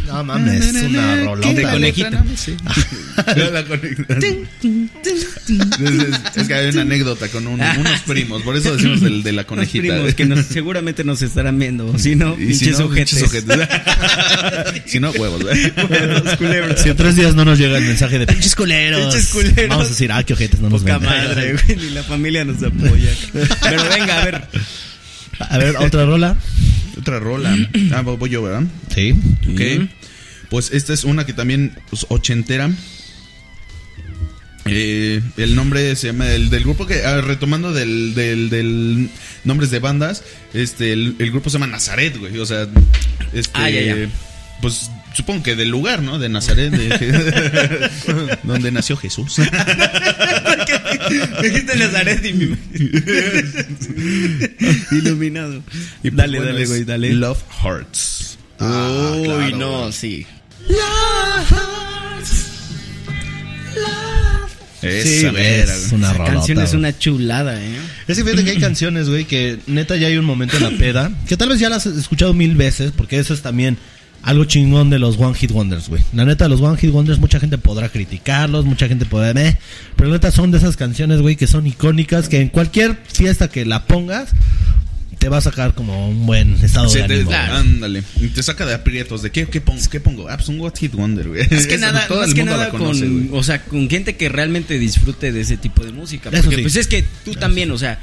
No mames, es una De rolota. conejita. Sí. La conejita. Es, es que hay una anécdota con un- unos primos, por eso decimos del, de la Los conejita. primos que nos- seguramente nos estarán viendo. Si no, Y si pinches no, ojetes. si no, huevos, culebros. Si en tres días no nos llega el mensaje de pinches culeros, Pinches culeros. vamos a decir, ah, qué ojetes no nos Poca ven. madre, güey. Ni la familia nos apoya. Pero venga, a ver. A ver, otra rola. Otra rola. Ah, voy yo, ¿verdad? Sí. Ok. Mm. Pues esta es una que también pues, ochentera. Eh, el nombre se llama el del grupo que ah, retomando del, del, del nombres de bandas, este el, el grupo se llama Nazaret, güey, o sea, este Ah, ya, ya. pues supongo que del lugar, ¿no? De Nazaret, de- donde nació Jesús. Me dijiste Nazaret y mi. Iluminado. Y pues, dale, bueno, dale, güey, dale. Love Hearts. Ah, Uy, claro, no, güey. sí. Esa Sí, mera, es una La rolota. canción es una chulada, ¿eh? Es que fíjate que hay canciones, güey, que neta ya hay un momento en la peda, que tal vez ya las has escuchado mil veces, porque eso es también algo chingón de los One Hit Wonders, güey. La neta, los One Hit Wonders, mucha gente podrá criticarlos, mucha gente podrá, meh, pero la neta son de esas canciones, güey, que son icónicas, que en cualquier fiesta que la pongas, te va a sacar como un buen estado Sí, de te- ánimo. claro. ándale. Y Te saca de aprietos. ¿De qué, qué pongo? ¿Qué pongo? Ah, pues un What Hit Wonder, güey. Más que nada, todo más el que mundo nada la conoce, con, güey. o sea, con gente que realmente disfrute de ese tipo de música. Eso Porque sí. pues es que tú también, o sea,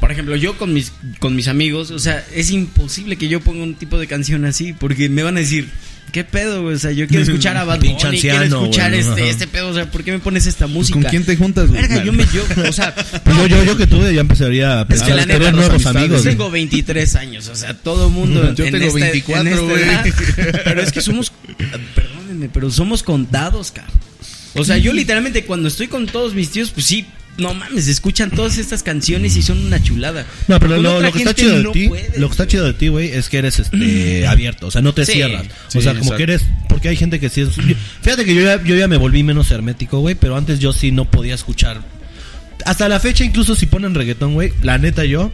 por ejemplo, yo con mis, con mis amigos, o sea, es imposible que yo ponga un tipo de canción así, porque me van a decir, ¿qué pedo, güey? O sea, yo quiero escuchar a Bad Bunny, quiero escuchar este, este pedo, o sea, ¿por qué me pones esta música? ¿Con quién te juntas, güey? Verga, yo me, yo, o sea, Pues yo, yo, yo que tú ya empezaría a Es pensar que la nuevos amigos. güey. tengo 23 años, o sea, todo mundo. Yo en tengo esta- 24, en esta güey. edad. Pero es que somos, perdónenme, pero somos contados, cabrón. O sea, yo literalmente cuando estoy con todos mis tíos, pues sí, no mames, escuchan todas estas canciones y son una chulada. No, pero lo, que está chido de no ti, puedes, lo que está chido de ti, güey, es que eres este abierto, o sea, no te Sí, cierras. sí, o sea, como exacto. que eres, porque hay gente que sí es. fíjate que yo ya, yo ya me volví menos hermético, güey, pero antes yo sí no podía escuchar hasta la fecha, incluso si ponen reggaetón, güey, la neta yo.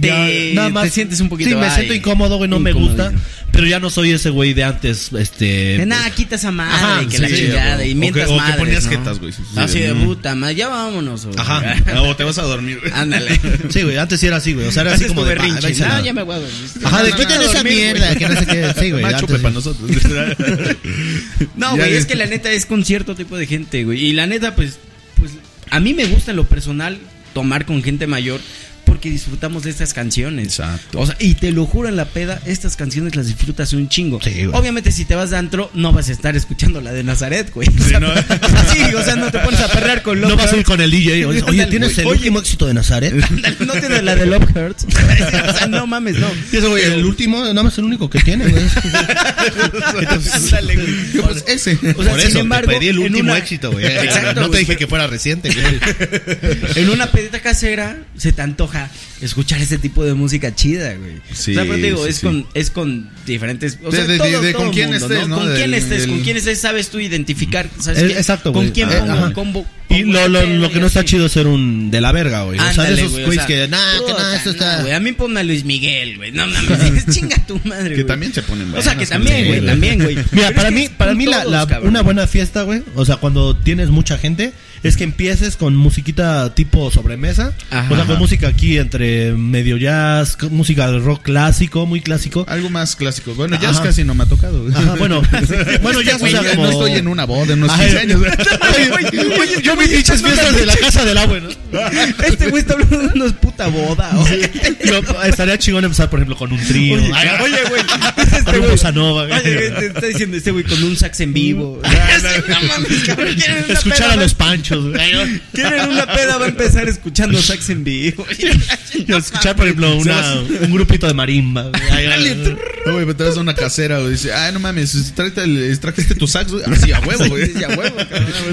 Te- te sientes un poquito, Sí, me ay, siento incómodo, güey, no me gusta. Pero ya no soy ese güey de antes, este. De nada, quita esa madre, Ajá, que la sí, chingada, o- y o mientras que- o que madres, ponías ¿no? jetas, güey, sí, sí, Así de- puta, madre, ya vámonos. güey. Ajá. O te vas a dormir, güey. Ándale. Sí, güey, antes sí era así, güey. O sea, era así como de. "Ah, a No, la-". ya me voy a dormir. Ajá, de no, esa dormir, mierda, que no sé qué. Sí, güey. Más sí. para nosotros. No, Ya güey, es que la neta es con cierto tipo de gente, güey. Y la neta, pues, pues, a mí me gusta en lo personal tomar con gente mayor porque disfrutamos de estas canciones. Exacto. O sea, y te lo juro en la peda, estas canciones las disfrutas un chingo. Sí, güey. Obviamente, si te vas de antro, no vas a estar escuchando la de Nazaret, güey. O sea, no. sí, o sea, no te pones a perrear con No Love vas a ir con el DJ. Oye, Ándale, ¿tienes güey. el Oye, último éxito de Nazaret? ándale, No tienes la de Love Hurts. o sea, no mames, no. Y ese güey, el último, nada más el único que tiene, güey. Ándale, güey. Pues ese. O sea, Por sin eso, embargo, te pedí el en último una- éxito, güey. Exacto, No te güey. dije que fuera reciente, güey. En una pedita casera se te antoja escuchar ese tipo de música chida, güey. Sí, o sea, pero te digo, sí, es sí. con es con diferentes, o sea, de- todo- de- todo con quién mundo, estés, ¿no? Con quién Del- estés, con del- quién estés, sabes tú identificar, sabes Eh, exacto, con güey. quién Eh, pongo, combo- Y lo, lo, lo que no está chido es ser un de la verga, güey. o sea, de esos o güeyes sea, que, nah, que esto no, está. güey, a mí ponme a Luis Miguel, güey. No mames, chinga tu madre, Que güey. también se ponen O sea, que también, con- güey, también, güey. Mira, para que mí, para con mí la, una buena fiesta, güey, o sea, cuando tienes mucha gente, es que empieces con musiquita tipo sobremesa, Ajá. o sea, con música aquí entre medio jazz, música de rock clásico, muy clásico. Algo más clásico. Bueno, ya Ajá. casi no me ha tocado. Ajá, bueno, bueno, ya o sea, ya como... no estoy en una boda, en unos Ay, 15 años. Oye, oye, yo vi pinches fiestas de la casa del agua, ¿no? Este güey está hablando de una puta boda. No, estaría chingón empezar, por ejemplo, con un trío. Oye, güey. Este güey. Oye, güey, te está diciendo este güey con un sax en vivo. No mames, cabrón, ¿quieren una Escuchar a los panchos, güey. Quieren una peda, va a empezar escuchando sax en vivo. Y escuchar, por ejemplo, una, un grupito de marimba. No, güey, me traes a una casera, güey. Dice, ay, no mames, trajiste tu sax, güey. Así, a huevo, güey. A huevo.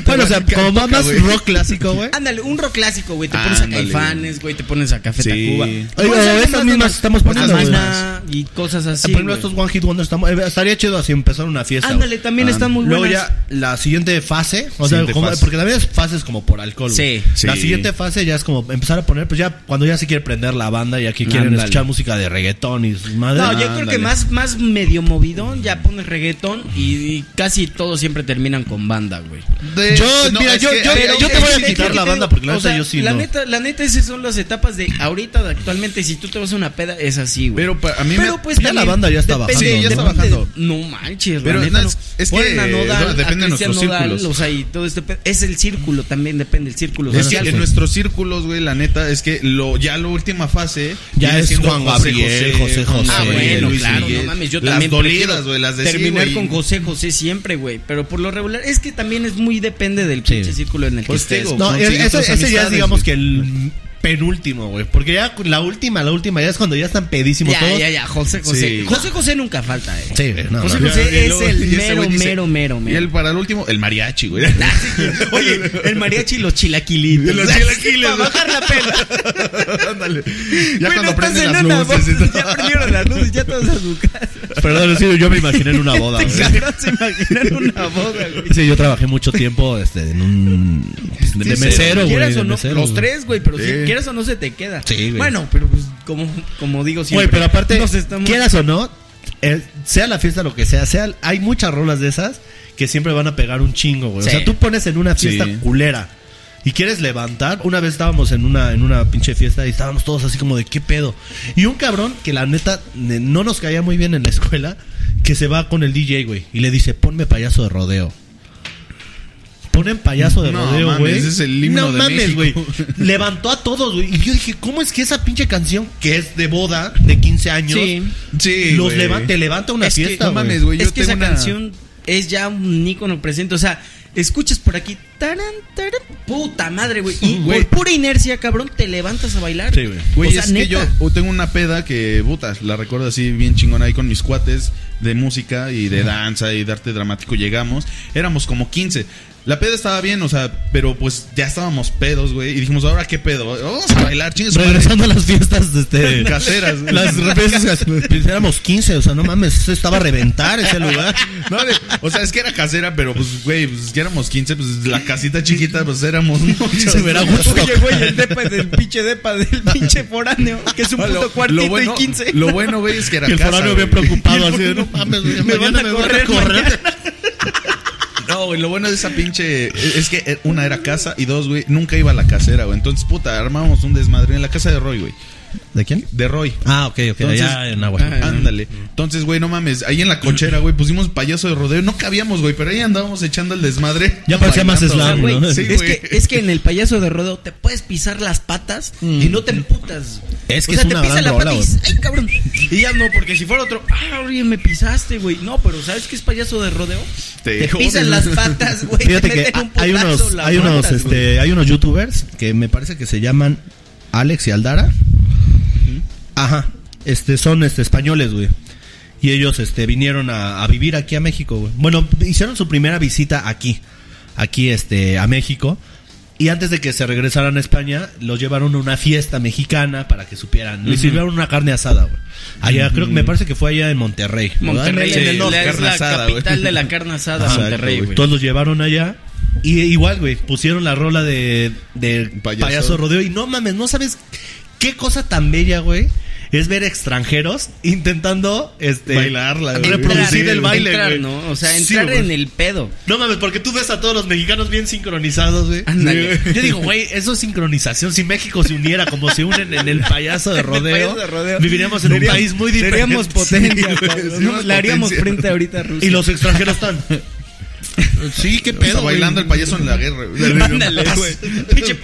Bueno, o sea, ¿Qué como más rock clásico, güey. Ándale, un rock clásico, güey. Te pones a. Caifanes, güey. Te pones a Café Sí. Tacuba. Oye, Te esas mismas estamos poniendo. Y cosas así. por ejemplo, estos One Hit Wonders estamos, eh, estaría chido así empezar una fiesta. Ándale, también Ah, están muy Luego buenas. ya la siguiente fase, o sea, fase. porque también es fases como por alcohol. Sí, sí. La siguiente fase ya es como empezar a poner, pues ya cuando ya se quiere prender la banda, ya que quieren Ándale. escuchar música de reggaetón y su madre. No, yo creo que más, más medio movidón, ya pones reggaetón y, y casi todos siempre terminan con banda, güey. De- Yo, no, mira, yo- que yo- te voy a quitar ¿Qué la banda porque la O neta sea, yo sí la no. neta, la neta esas son las etapas de ahorita, de actualmente, si tú te vas a una peda, es así, güey. Pero pa- a mí Pero me- pues ya también la banda ya está depende- bajando, Sí, ya está bajando. No manches, Pero la neta, no, es- que, depende de nuestros círculos. O sea, y todo este. Es el círculo también, depende del círculo Es que social. en nuestros círculos, güey, la neta es que lo ya la última fase Ya es siendo Juan Gabriel, José Juan José, Ah, bueno, Luis claro, Miguel. no mames, yo Las también dolidas, prefiero güey, las de sí, terminar con José José siempre, güey, pero por lo regular es que también es muy depende del Sí. pinche círculo en el Pues que te estés. digo, No, ese, ya es digamos que el penúltimo, güey. Porque ya la última, la última ya es cuando ya están pedísimos ya, todos. ya, ya, José José. Sí. José José nunca falta, eh. Sí, no, José no. José es luego- el mero, dice- mero, mero, Y mero. el para el último, el mariachi, güey. Oye, el mariachi y los chilaquilitos. Los chilaquiles, Para bajar la pela. Ándale. Ya Güey, cuando prenden las luces y boda, todo. Ya prendieron las luces, ya todos a su casa. Perdón, sí, yo me imaginé en una boda, güey. se una boda, güey. Sí, yo trabajé mucho tiempo este, en un. De, de mesero, güey. Los tres, güey, pero si Sí. Quieras o no se te queda. Sí, güey. Bueno, pero pues como, como digo siempre. Güey, pero aparte, nos estamos- quieras o no, eh, sea la fiesta lo que sea, sea, hay muchas rolas de esas que siempre van a pegar un chingo, güey. Sí. O sea, tú pones en una fiesta Sí. culera y quieres levantar. Una vez estábamos en una, en una pinche fiesta y estábamos todos así como de qué pedo. Y un cabrón que la neta ne- no nos caía muy bien en la escuela, que se va con el DJ, güey, y le dice, ponme payaso de rodeo. Ponen payaso de No, rodeo, mames, güey. ese es el himno no de mames, güey. Levantó a todos, güey. Y yo dije, ¿cómo es que esa pinche canción, que es de boda, de 15 años, Sí. Sí, los levanta, te levanta una Es fiesta, no güey. mames, güey. es que esa una- canción es ya un ícono presente. O sea, escuchas por aquí. Taran, taran, puta madre, güey. Y por pura inercia, cabrón, te levantas a bailar. Sí, güey. O sea, es que yo neta. tengo una peda que, puta, la recuerdo así bien chingona ahí con mis cuates de música y de danza y de arte dramático. Llegamos, éramos como 15. La peda estaba bien, o sea, pero pues ya estábamos pedos, güey. Y dijimos, ahora qué pedo. Vamos a bailar, chingues. Regresando a las fiestas este, Caseras, güey. Las fiestas pues, éramos 15, o sea, no mames, eso estaba a reventar ese lugar. No, de- o sea, es que era casera, pero pues, güey, pues ya éramos 15, pues la casita chiquita, pues éramos muchos. Se verá gusto. Oye, güey, el depa del pinche depa del pinche foráneo, que es un No, puto lo, cuartito lo bueno, y 15. lo bueno, güey, es que era Que el casa, foráneo bien preocupado, así de, no mames, güey, Me van a me van correr, a correr. No, güey, lo bueno de esa pinche es que eh, una era casa y dos, güey, nunca iba a la casera, güey. Entonces, puta, armábamos un desmadre en la casa de Roy, güey. ¿De quién? De Roy. Ah, ok, ok, Entonces- allá en agua. Ah, Ándale. Entonces, güey, no mames. Ahí en la cochera, güey, pusimos payaso de rodeo. No cabíamos, güey, pero ahí andábamos echando el desmadre. Ya parecía más slam, güey. ¿no? Sí, es, güey. que, es que en el payaso de rodeo te puedes pisar las patas y no te emputas. Es que o sea, es una te pisas gran la rola, pata y dices, ay, cabrón. Y ya no, porque si fuera otro, ah, oye, me pisaste, güey. No, pero ¿sabes qué es payaso de rodeo? Te Te, pisan las patas, güey. Fíjate te que meten un hay unos, hay unos, matas, este, hay unos youtubers que me parece que se llaman Alex y Aldara. Ajá. Este, son este españoles, güey. Y ellos este vinieron a, a vivir aquí a México, güey. Bueno, hicieron su primera visita aquí. Aquí este a México. Y antes de que se regresaran a España, los llevaron a una fiesta mexicana para que supieran. Les sirvieron una carne asada, güey. Allá, creo que me parece que fue allá en Monterrey. Monterrey En el es norte. la- es la asada, capital de la carne asada, Monterrey, güey. güey. Todos los llevaron allá. Y igual, güey, pusieron la rola de, de Payaso. payaso. rodeo. Y no mames, no sabes qué cosa tan bella, güey. Es ver extranjeros intentando este Bailarla, güey. reproducir Entrar, el baile, entrar, güey. ¿no? O sea, entrar en el pedo. No mames, porque tú ves a todos los mexicanos bien sincronizados, güey. Yo digo, güey, eso es sincronización. Si México se uniera como se unen en el payaso de rodeo, payaso de rodeo. viviríamos en un país muy diferente. Seríamos potencia, Sí, güey, seríamos Le haríamos frente ahorita a Rusia. Y los extranjeros están. Sí, qué pedo. bailando el payaso en la guerra. Ándale, güey. Pinche.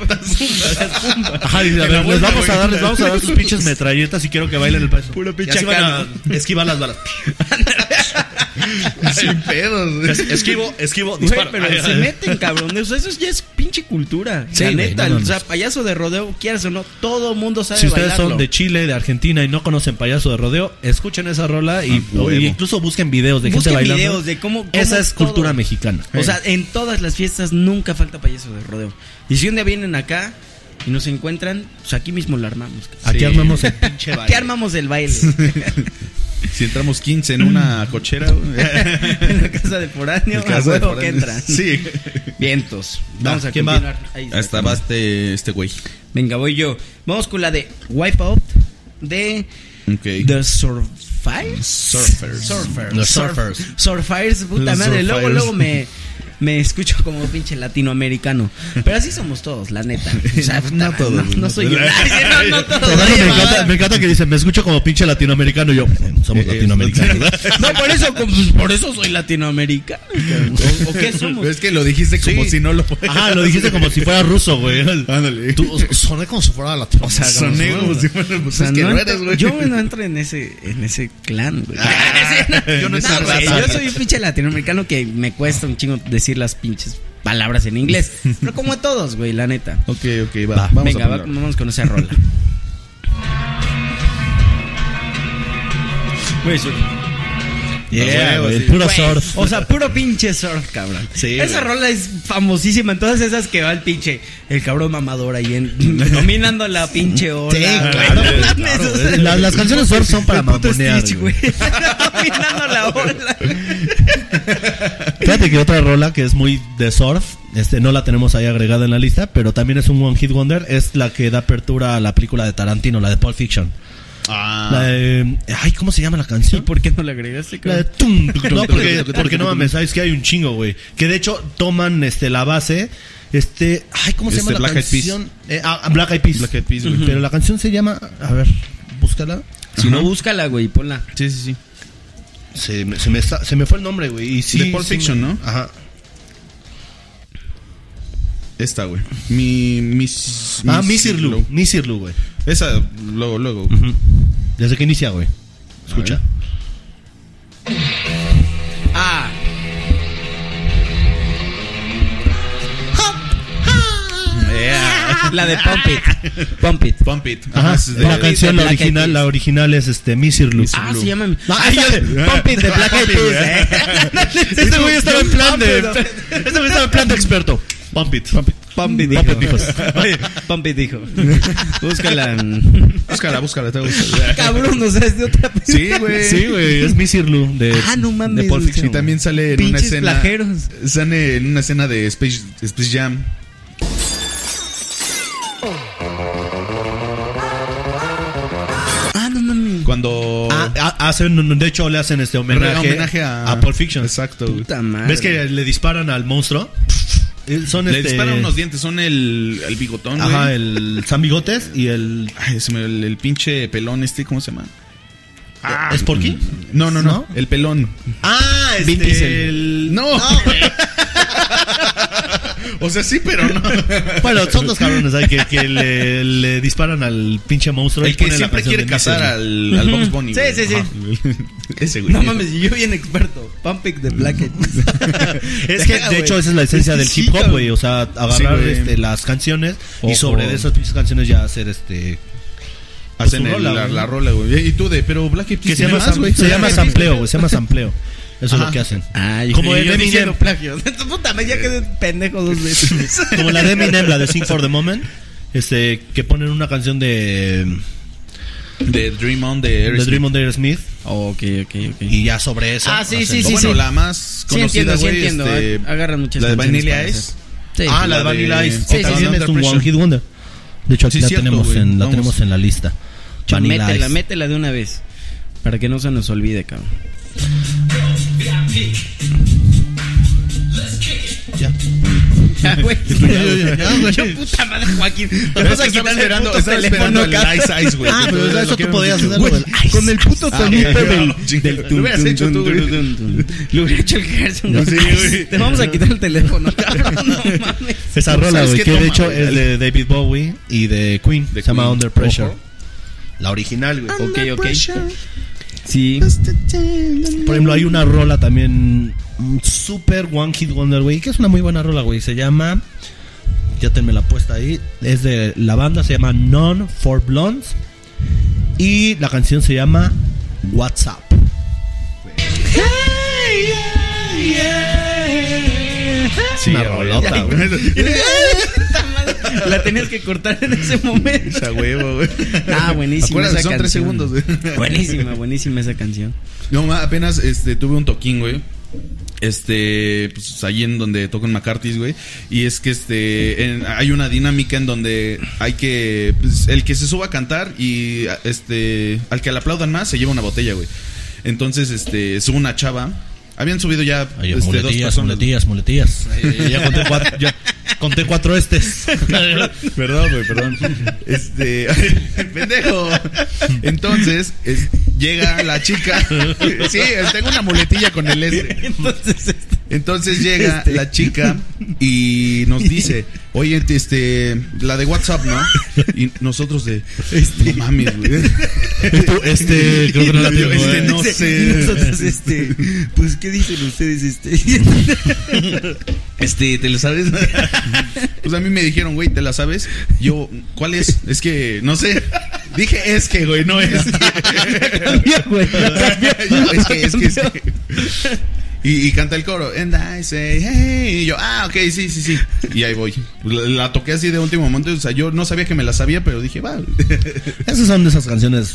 Ajá, dice, a En la ver, les vamos a dar, les vamos a dar sus pinches metralletas y quiero que bailen el paso. Puro pinche así van a acá, esquivar las balas. Sin pedos, güey. Es- Esquivo, esquivo, Güey, pero Ay, se ay. meten, cabrón. Eso, eso ya es pinche cultura. Sí, la güey, neta, no o sea, payaso de rodeo, quieras o no, todo mundo sabe Si ustedes bailarlo. son de Chile, de Argentina y no conocen payaso de rodeo, escuchen esa rola y, Ah, y incluso busquen videos de Busquen gente bailando. videos de cómo, cómo Esa es todo. cultura mexicana. O sea, en todas las fiestas nunca falta payaso de rodeo. Y si un día vienen acá y nos encuentran, pues aquí mismo lo armamos. Aquí Sí. armamos el pinche Aquí baile. armamos el baile. Si entramos 15 en una cochera, güey. en la casa de foráneo, a de huevo que entran. Sí. Vientos. Vamos a ¿quién va? continuar. Ahí está. Hasta va este, este güey. Venga, voy yo. Vamos con la de Wipeout de. The Surfires. Surfers. Surfers. Los surfers. Surfires, puta Los madre. Luego, surfers. luego me, me escucho como pinche latinoamericano. Pero así somos todos, la neta. O sea, No todos, No, no soy yo. No, no todos. Me, encanta, me encanta que dicen, me escucho como pinche latinoamericano. Y yo, somos Eh, latinoamericanos. No, por eso, pues, por eso soy latinoamericano. ¿O, o qué somos? Es que lo dijiste como Sí. si no lo fuera. Ajá, lo dijiste como si fuera ruso, güey. Ándale. Tú soné como si fuera latino. O sea, Soné como si fuera. Pues O sea, es que no eres, güey. yo no entro en ese, en ese clan, güey. yo no raza. yo soy un pinche latinoamericano que me cuesta un chingo decir las pinches palabras en inglés. Pero como a todos, güey, la neta. Ok, ok, va. Va. Vamos Venga, a va- ponerlo. vamos con esa rola. Güey, Yeah, puro güey, surf. O sea, puro pinche surf, cabrón. Sí, Esa güey. rola es famosísima en todas esas que va el pinche, el cabrón mamador ahí en, dominando la pinche ola. Sí, claro, No. Las- las canciones surf son para mamonear, Stitch, güey. dominando la ola. Fíjate que otra rola que es muy de surf, este no la tenemos ahí agregada en la lista, pero también es un one hit wonder, es la que da apertura a la película de Tarantino, la de Pulp Fiction. Ah. La de, ay, ¿cómo se llama la ¿Y canción? por qué no le agregaste, La de cabrón? tum, tum, no, porque, porque no mames, sabes que hay un chingo, güey. Que de hecho toman este la base, este, ay, ¿cómo se Este, llama la Black canción? Eh, ah, Black Eyed Peas. Black Eyed Peas, güey. Pero la canción se llama, a ver, búscala. Si no, búscala, güey, ponla. Sí, sí, sí. Se me, se me, está- se me fue el nombre, güey. Y sí, De Pulp sí Fiction, me- ¿no? Ajá. Esta, güey. Mi. Miss. Ah, Misirlu. Misirlu, güey. Esa, luego, luego. Desde que inicia, güey. Escucha. La de Pump It. Pump It. Pump It. Ajá, es de- la canción, de la original, la original es este Missy Lu. Ah, se llama. Ah, Ah, yo- de- Pump It de Black Eyed Peas. Este güey estaba en plan de. Este güey estaba en plan de experto. Pump it. Pump it. Pump It Pump dijo. it. Oye, Pump It dijo. Búscala. en- Búscala, búscala, te gusta. Cabrón, o sea, es de otra Sí, güey. Sí, güey, es Missy Lu de. Ah, no mames. de Pulp Fiction. Y también sale en una Pinches escena. plajeros. Sale en una escena de Space, Space Jam. Cuando. Ah, ah, hacen, de hecho, le hacen este homenaje, homenaje a, a Pulp Fiction. Exacto, güey. Puta madre. ¿Ves que le disparan al monstruo? Eh, Son Le este. disparan unos dientes, son el, el bigotón, güey. Ajá, el San Bigotes y el. Ay, el, el pinche pelón este, ¿cómo se llama? ¿Es Porky? No, no, no, ¿No? El pelón. Ah, este. Vin Diesel. el- No. o sea, sí, pero no. Bueno, son dos cabrones ahí que, que le, le disparan al pinche monstruo. y El que ponen la siempre canción quiere cazar al, al Box Bunny. Sí, güey. sí, sí. Ajá. Ese, güey. No mames, y yo bien experto. Pump It de Black Eyed Peas. Es que, de hecho, esa es la esencia del Sí, hip hop, güey. O sea, agarrar Sí, este, las canciones Ojo. y sobre esas pinches canciones ya hacer este. Hacen Su el- rola, la, la rola, güey. Y tú de, pero Black Eyed Que Peas se llama, más, güey. se llama sampleo, güey. Se llama sampleo. Eso es Ajá. lo que hacen. Ay, Como yo Eminem. diciendo plagio. Puta, me ya quedé pendejo dos veces. Como la de Eminem, la de Sing for the Moment. Este, que ponen una canción de. De Dream On de de Aerosmith. Dream on the Smith. ok, ok, ok. Y ya sobre eso. Ah, sí, hacen- sí, sí, bueno, sí. la más Sí conocida, entiendo, sí güey. entiendo. este, Agarran muchas La de Vanilla Ice. Sí. Ah, la de La de- Vanilla Ice. Sí, sí, también sí. es un One Hit. Wonder. De hecho, aquí Sí, la, cierto, tenemos en, la Vamos. tenemos en la lista. Vanilla métela, Ice. métela de una vez. Para que no se nos olvide, cabrón. Ya. Ya, güey. Yo, puta madre, Joaquín. A quitar el esperando, puto estaba esperando el teléfono, Ice Ice, güey. Ah, pero eso tú podías hacerlo. Con el puto Ah, del, del lo hubieras hecho tú. Lo hubiera hecho el Gerson. Güey. Te vamos a quitar el teléfono, cabrón. No mames. Esa rola, ¿Sabes güey, que de hecho es de David Bowie y de Queen. Se llama. Under Pressure. La original, güey. Ok, ok. Sí. Por ejemplo, hay una rola también mm, super One Hit Wonder, güey, que es una muy buena rola, güey. Se llama, ya tenme la puesta ahí, es de la banda, se llama Non for Blondes y la canción se llama WhatsApp. Sí, Una rolota, güey. La tenías que cortar en ese momento. Esa huevo, güey. Ah, buenísima. Esa son tres segundos, güey. Buenísima, buenísima esa canción. No, apenas este, tuve un toquín, güey. Este, pues ahí en donde tocan McCarthy's, güey. Y es que este, en- hay una dinámica en donde hay que, pues, el que se suba a cantar y este, al que le aplaudan más se lleva una botella, güey. Entonces, este, sube una chava. Habían subido ya este, dos muletillas, personas. muletillas, muletillas. Eh, ya conté cuatro, ya conté cuatro estes. Perdón, güey, perdón. Este, pendejo. Entonces, es- llega la chica. Sí, tengo una muletilla con el este. Entonces, este, Entonces llega Este. la chica y nos dice, oye, este, la de WhatsApp, ¿no? Y nosotros de, no mames, güey. Este, creo que no la tengo, Este, eh. no sé. nosotros, este, pues, ¿qué dicen ustedes, este? Este, ¿te lo sabes? Pues a mí me dijeron, güey, ¿te la sabes? Yo, ¿cuál es? Es que, no sé. Dije, es que, güey, no es. Cambió, güey, es que, es que, es que. Y, y canta el coro, and I say, hey. Y yo, ah, ok, sí, sí, sí. Y ahí voy. La, la toqué así de último momento. O sea, yo no sabía que me la sabía, pero dije, va. Esas son de esas canciones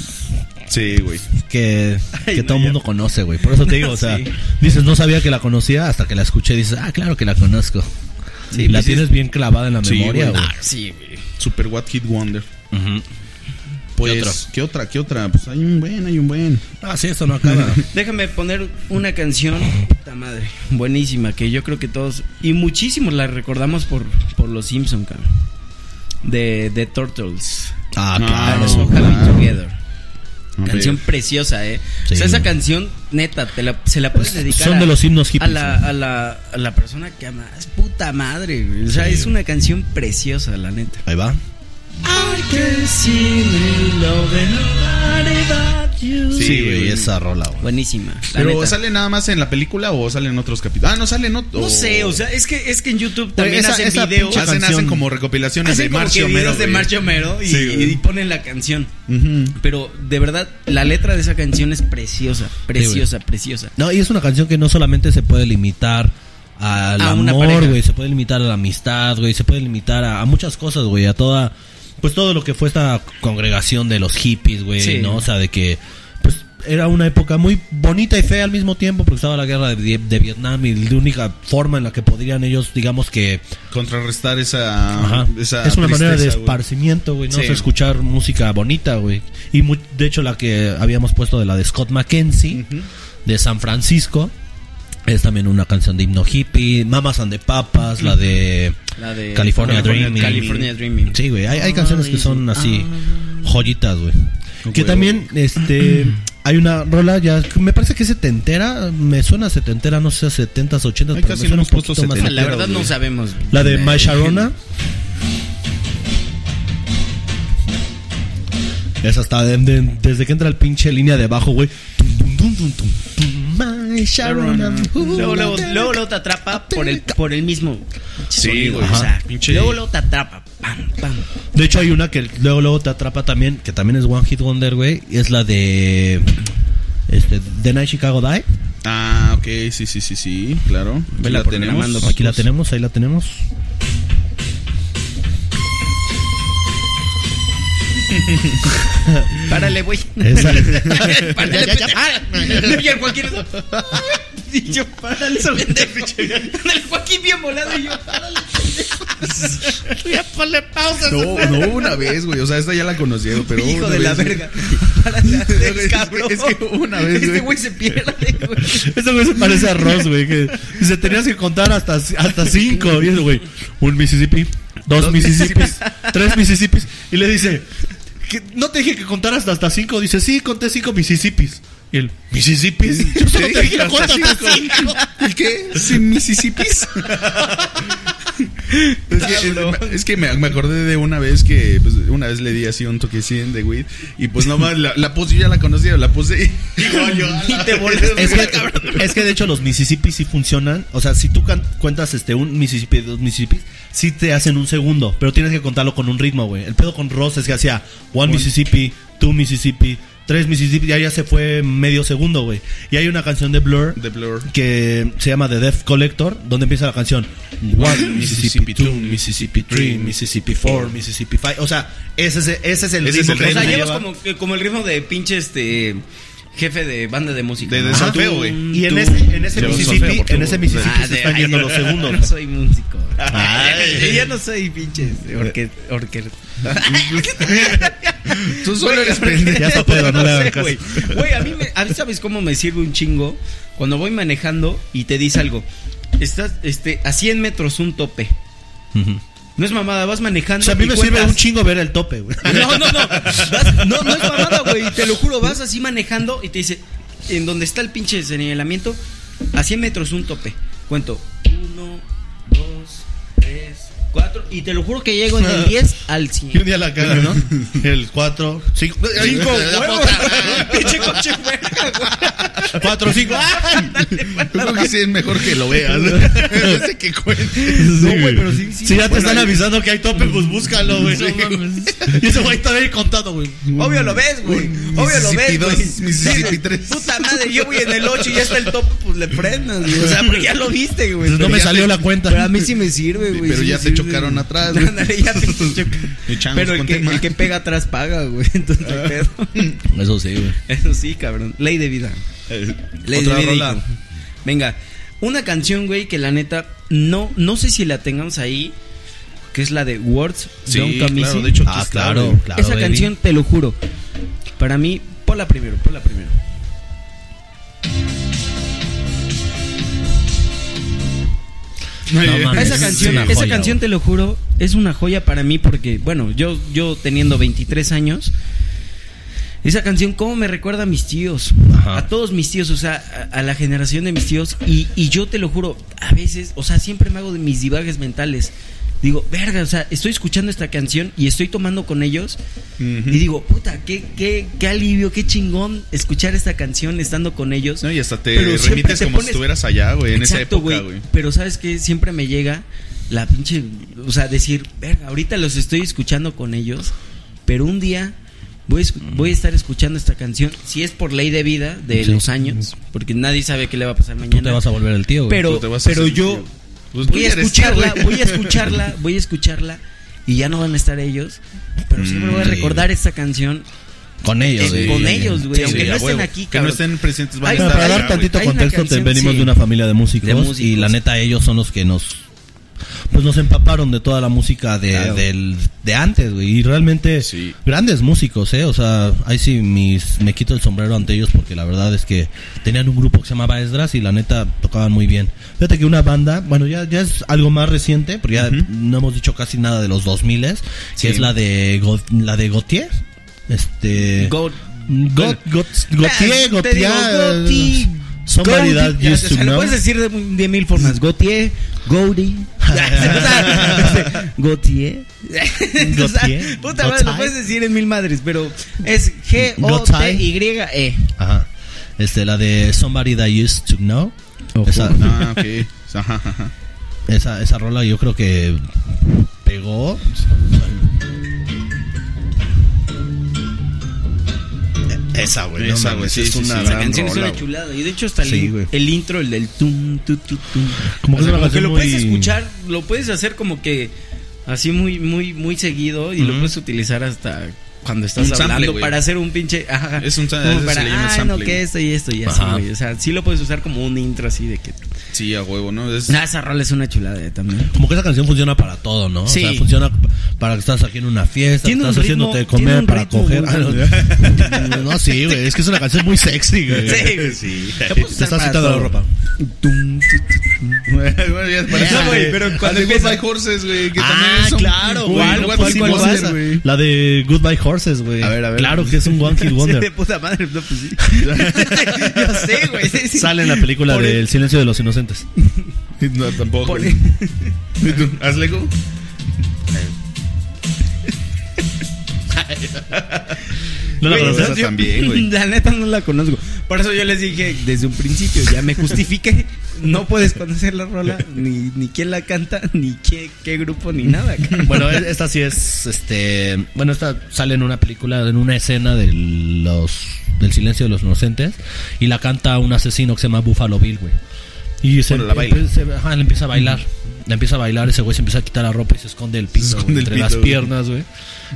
Sí, güey. que, Ay, que no, todo el mundo conoce, güey. Por eso te digo, o sea, Sí. dices, no sabía que la conocía hasta que la escuché y dices, ah, claro que la conozco. Sí, la pues, tienes bien clavada en la Sí, memoria, güey. güey. Ah, sí, güey. Super What Hit Wonder. Ujú. Pues, otro? ¿qué otra? ¿Qué otra? Pues hay un buen, hay un buen. Ah, sí, esto no acaba. Déjame poner una canción, puta madre, buenísima, que yo creo que todos, y muchísimos la recordamos por, por los Simpson, cabrón. De The Turtles. Ah, No, claro. So claro. Happy Together. Canción preciosa, ¿eh? Sí. O sea, esa canción, neta, te la, se la puedes dedicar Son a, de los himnos a, hippies. la, a, la, a la persona que amas. Puta madre, güey. O sea, Sí. es una canción preciosa, la neta. Ahí va. I can see me loving nobody but Sí, Sí, güey, esa rola, güey. Buenísima. la Pero neta. sale nada más en la película o sale en otros capítulos. Ah, no sale en otro. No sé, o sea, es que, es que en YouTube también esa- hacen esa videos. pinche hacen, canción. hacen como recopilaciones Hacen de como March que Homero, videos de güey. Homero y, Sí, güey. y ponen la canción. Ujú. Pero de verdad, la letra de esa canción es preciosa, preciosa, preciosa. No, y es una canción que no solamente se puede limitar al A una amor, pareja. güey, se puede limitar a la amistad, güey, se puede limitar a, a muchas cosas, güey, a toda, pues todo lo que fue esta congregación de los hippies, güey, Sí. ¿no? O sea, de que, pues era una época muy bonita y fea al mismo tiempo, porque estaba la guerra de, de Vietnam y la única forma en la que podrían ellos, digamos que, Contrarrestar esa. Ajá. esa es una manera de esparcimiento, güey, ¿no? Sí. O sea, escuchar música bonita, güey. Y mu- de hecho la que habíamos puesto de la de Scott McKenzie, de San Francisco, es también una canción de himno hippie. Mamas and the Papas, la de La de California Dreaming. California Dreaming. Sí, güey, hay, hay canciones que son así joyitas, güey. Que también, este, hay una rola ya, me parece que es setentera, me suena setentera, no sé, setentas, ochentas, pero casi me suena un poquito más. setentera. La verdad no sabemos. La de My Sharona. Esa está de- de- desde que entra el pinche línea de abajo, güey. Tum, tum, tum, Sharona. Luego, luego, luego, luego te atrapa por el, por el mismo Sí, güey. o sea, luego, luego te atrapa. Pam, pam. De hecho, hay una que luego, luego te atrapa también, que también es One Hit Wonder, güey. y Es la de. Este, The Night Chicago Die. Ah, ok, sí, sí, sí, sí, claro. Aquí Vela la tenemos. programando, Aquí la tenemos, ahí la tenemos. Párale, güey. Párale, párale. Y el Joaquín. Y yo, párale, pendejo. El Joaquín bien volado y yo, párale. Ya ponle pausa. No, no una vez, güey. O sea, esta ya la conocía, pero. Hijo una de la verga. Párale, Es- cabrón. es que una vez, Este güey. se pierde, güey. Ese güey se parece a Ross, güey. Que se tenías que contar hasta, hasta cinco. Y ese güey, un Mississippi, dos Mississippis, tres Mississippis. Y le dice, "¿Que ¿no te dije que contaras hasta cinco? Dice, sí, conté cinco Mississippis. Y él, ¿Mississippis? Yo solo te dije cinco. ¿Y qué? ¿Sin Mississippis? es que, es que me, me acordé de una vez que pues, una vez le di así un toquecín de weed y pues nomás la, la puse, yo ya la conocía, la puse y yo. te Es que, es que de hecho los Mississippi sí funcionan. O sea, si tú cuentas este un Mississippi, dos Mississippi, sí te hacen un segundo, pero tienes que contarlo con un ritmo, güey. El pedo con Ross es que hacía one Mississippi, two Mississippi, tres Mississippi, ya ya se fue medio segundo, güey. Y hay una canción de Blur The Blur. que se llama The Death Collector, donde empieza la canción One Mississippi, two Mississippi, three Mississippi, four Mississippi, five. O sea, ese es, ese es el Ese es ritmo el que O sea, se llevas lleva. como, que- como el ritmo de pinche este jefe de banda de música. De- de güey. Y en ese, en ese Mississippi, en ese Mississippi Ah, se de- están yendo no, los segundos. No soy músico. Ay. Yo ya no soy pinches orque, orque- Tú solo eres pendejo. Ya está pedo, no hagan sé, güey. Güey, a mí, me, a mí sabes cómo me sirve un chingo cuando voy manejando y te dice algo. Estás este, a 100 metros un tope. No es mamada, vas manejando. O sea, a mí me sirve cuentas. un chingo ver el tope, güey. No, no, no. Vas- no, no es mamada, güey. Te lo juro, vas así manejando y te dice, en donde está el pinche señalamiento, a 100 metros un tope. Cuento, 1, 2, 3, 4. Y te lo juro que llego en el 10 al 100. Y un día la caga, ¿no? El 4, 5, Cinco La huevos. puta. Pinche coche fuera, güey. 4, 5. Yo creo que sí es mejor que lo veas. No sé qué cuentes. No, güey, pero sí, sí. Si ya te Bueno, están ahí- avisando que hay tope, pues búscalo, güey. Y ese güey está ahí contado, güey. Obvio lo ves, güey. Obvio lo ves, güey. Mississippi Sí, tres. Puta madre, yo voy en el 8 y ya está el tope, pues le frenas, güey. O sea, porque ya lo viste, güey. No me salió la cuenta. Pero a mí sí me sirve, güey. Pero sí ya me te chocaron atrás, güey. Ándale, ya te chocaron. Y changos Pero el que, el que pega atrás paga, güey. Entonces, hay pedo. Eso sí, güey. Eso sí, cabrón. Ley de vida. Ley Otra de vida. rola. Venga, una canción, güey, que la neta, no, no sé si la tengamos ahí, que es la de Words Sí, Don't Come claro, Easy. de hecho Ah, está, claro, claro. Esa baby. canción, te lo juro. Para mí, ponla primero, ponla primero. No Esa es canción, esa joya, canción te lo juro, es una joya para mí porque, bueno, yo, yo teniendo 23 años, Esa canción, ¿cómo me recuerda a mis tíos? Ajá. A todos mis tíos, o sea, a, a la generación de mis tíos. Y, y yo te lo juro, a veces, o sea, siempre me hago de mis divagues mentales. Digo, verga, o sea, estoy escuchando esta canción y estoy tomando con ellos. Y digo, puta, qué, qué, qué alivio, qué chingón escuchar esta canción estando con ellos. No, y hasta te Pero remites te como si estuvieras allá, güey, en esa época, güey. Pero sabes que siempre me llega la pinche, o sea, decir, verga, ahorita los estoy escuchando con ellos, pero un día voy a, voy a estar escuchando esta canción, si es por ley de vida de Sí. los años, porque nadie sabe qué le va a pasar Tú mañana. te vas a volver el tío, güey. pero Tú pero yo tío. Pues voy a escucharla, voy a escucharla, voy a escucharla y ya no van a estar ellos, pero siempre voy a Mm, recordar esta canción Con ellos, eh, con ellos, güey, Sí, aunque sí, no estén aquí, Que no cabrón. estén presentes van a estar para dar tantito contexto, canción, venimos de una familia de músicos, De músicos. y la neta ellos son los que nos pues nos empaparon de toda la música de, Claro. del- de antes, güey, y realmente Sí. grandes músicos, eh, o sea, ahí sí mis, me quito el sombrero ante ellos porque la verdad es que tenían un grupo que se llamaba Esdras y la neta tocaban muy bien. Fíjate que una banda, bueno, ya, ya es algo más reciente, porque ya no hemos dicho casi nada de los 2000 que Sí. es la de la de Gautier, este Go- Got, got, Gautier, Gautier, somebody Goti, that ya, used o to sea, lo know. puedes decir de, de mil formas. Gautier. Sea, Gautier. O sea, Gautier, Puta madre, lo puedes decir en mil madres, pero es G-O-T-Y-E. Ajá. Este, la de Somebody That Used to Know. Esa, Ah, ok. Ajá, ajá. esa, esa rola yo creo que pegó. Esa, güey. Esa, güey, sí, es una sí. La gran canción es una chulada. Y de hecho, hasta el, Sí, güey. el intro, el del tum, tu, tu, tum. Como que O sea, es una como que canción lo puedes escuchar, lo puedes hacer como que así muy, muy, muy seguido y lo puedes utilizar hasta cuando estás Un hablando para hacer un pinche. Ajá, Es un para, ah, sample, no, que esto y esto y así, güey. O sea, sí lo puedes usar como un intro así de que. Sí, a huevo, ¿no? Es, Ah, esa rola es una chulada eh, también. Como que esa canción funciona para todo, ¿no? Sí. O sea, funciona para que estás aquí en una fiesta, estás ritmo- haciéndote comer para ritmo coger. Ah, no, no, sí, güey. Es que es una canción muy sexy, güey. Sí, güey. Sí. Te estás quitando la ropa. Bueno, ya parece. No, güey, pero cuando de empieza- Goodbye Horses, güey. Que Ah, también claro, güey. one ¿Cuál- hit cuál wonder. La de Goodbye Horses, güey. A ver, a ver. Claro que es un One Hit Sí, de Wonder. puta madre, no, pues sí. Yo sé, güey. Sale en la película Por de el- El silencio de los inocentes. No, tampoco. Güey. ¿Y tú? ¿Haz Lego? ¿No la conoces? Esa yo- también, güey. La neta no la conozco. Por eso yo les dije desde un principio, ya me justifiqué. No puedes conocer la rola, ni, ni quién la canta, ni qué, qué grupo, ni nada. Bueno, e- esta sí es, este, bueno, esta sale en una película, en una escena de los, del silencio de los inocentes y la canta un asesino que se llama Buffalo Bill, güey. Y se, Bueno, la baila. empe- se- ajá, le empieza a bailar, le empieza a bailar, ese güey se empieza a quitar la ropa y se esconde el pito, esconde güey, el entre pito, las güey. piernas, güey.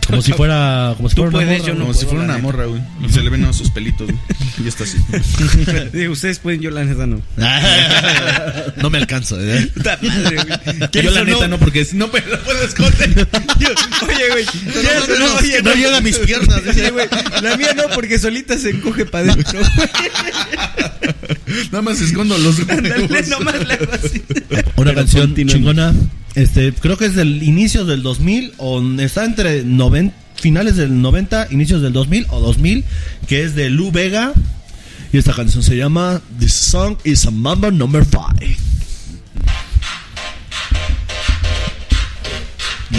Como si fuera, como si Tú fuera una puedes, morra, yo no Como güey. si puedo, fuera la una neta. morra, güey. Y se le ven a sus pelitos, güey. Y está así. Digo, ustedes pueden, yo la neta no. no me alcanzo, ¿eh? Puta madre, güey. Yo la neta no, porque no me la puedo esconder. Yo- oye, güey. No, no, no, oye, no llega a mis piernas, Sí, güey. La mía no, porque solita se encoge para adentro. Nada más escondo los huevos. nomás le hago así. Una canción chingona. Este, creo que es del inicio del 2000 o está entre noven- finales del 90, inicios del 2000 o 2000, que es de Lou Vega. Y esta canción se llama This Song is a Mambo Number 5.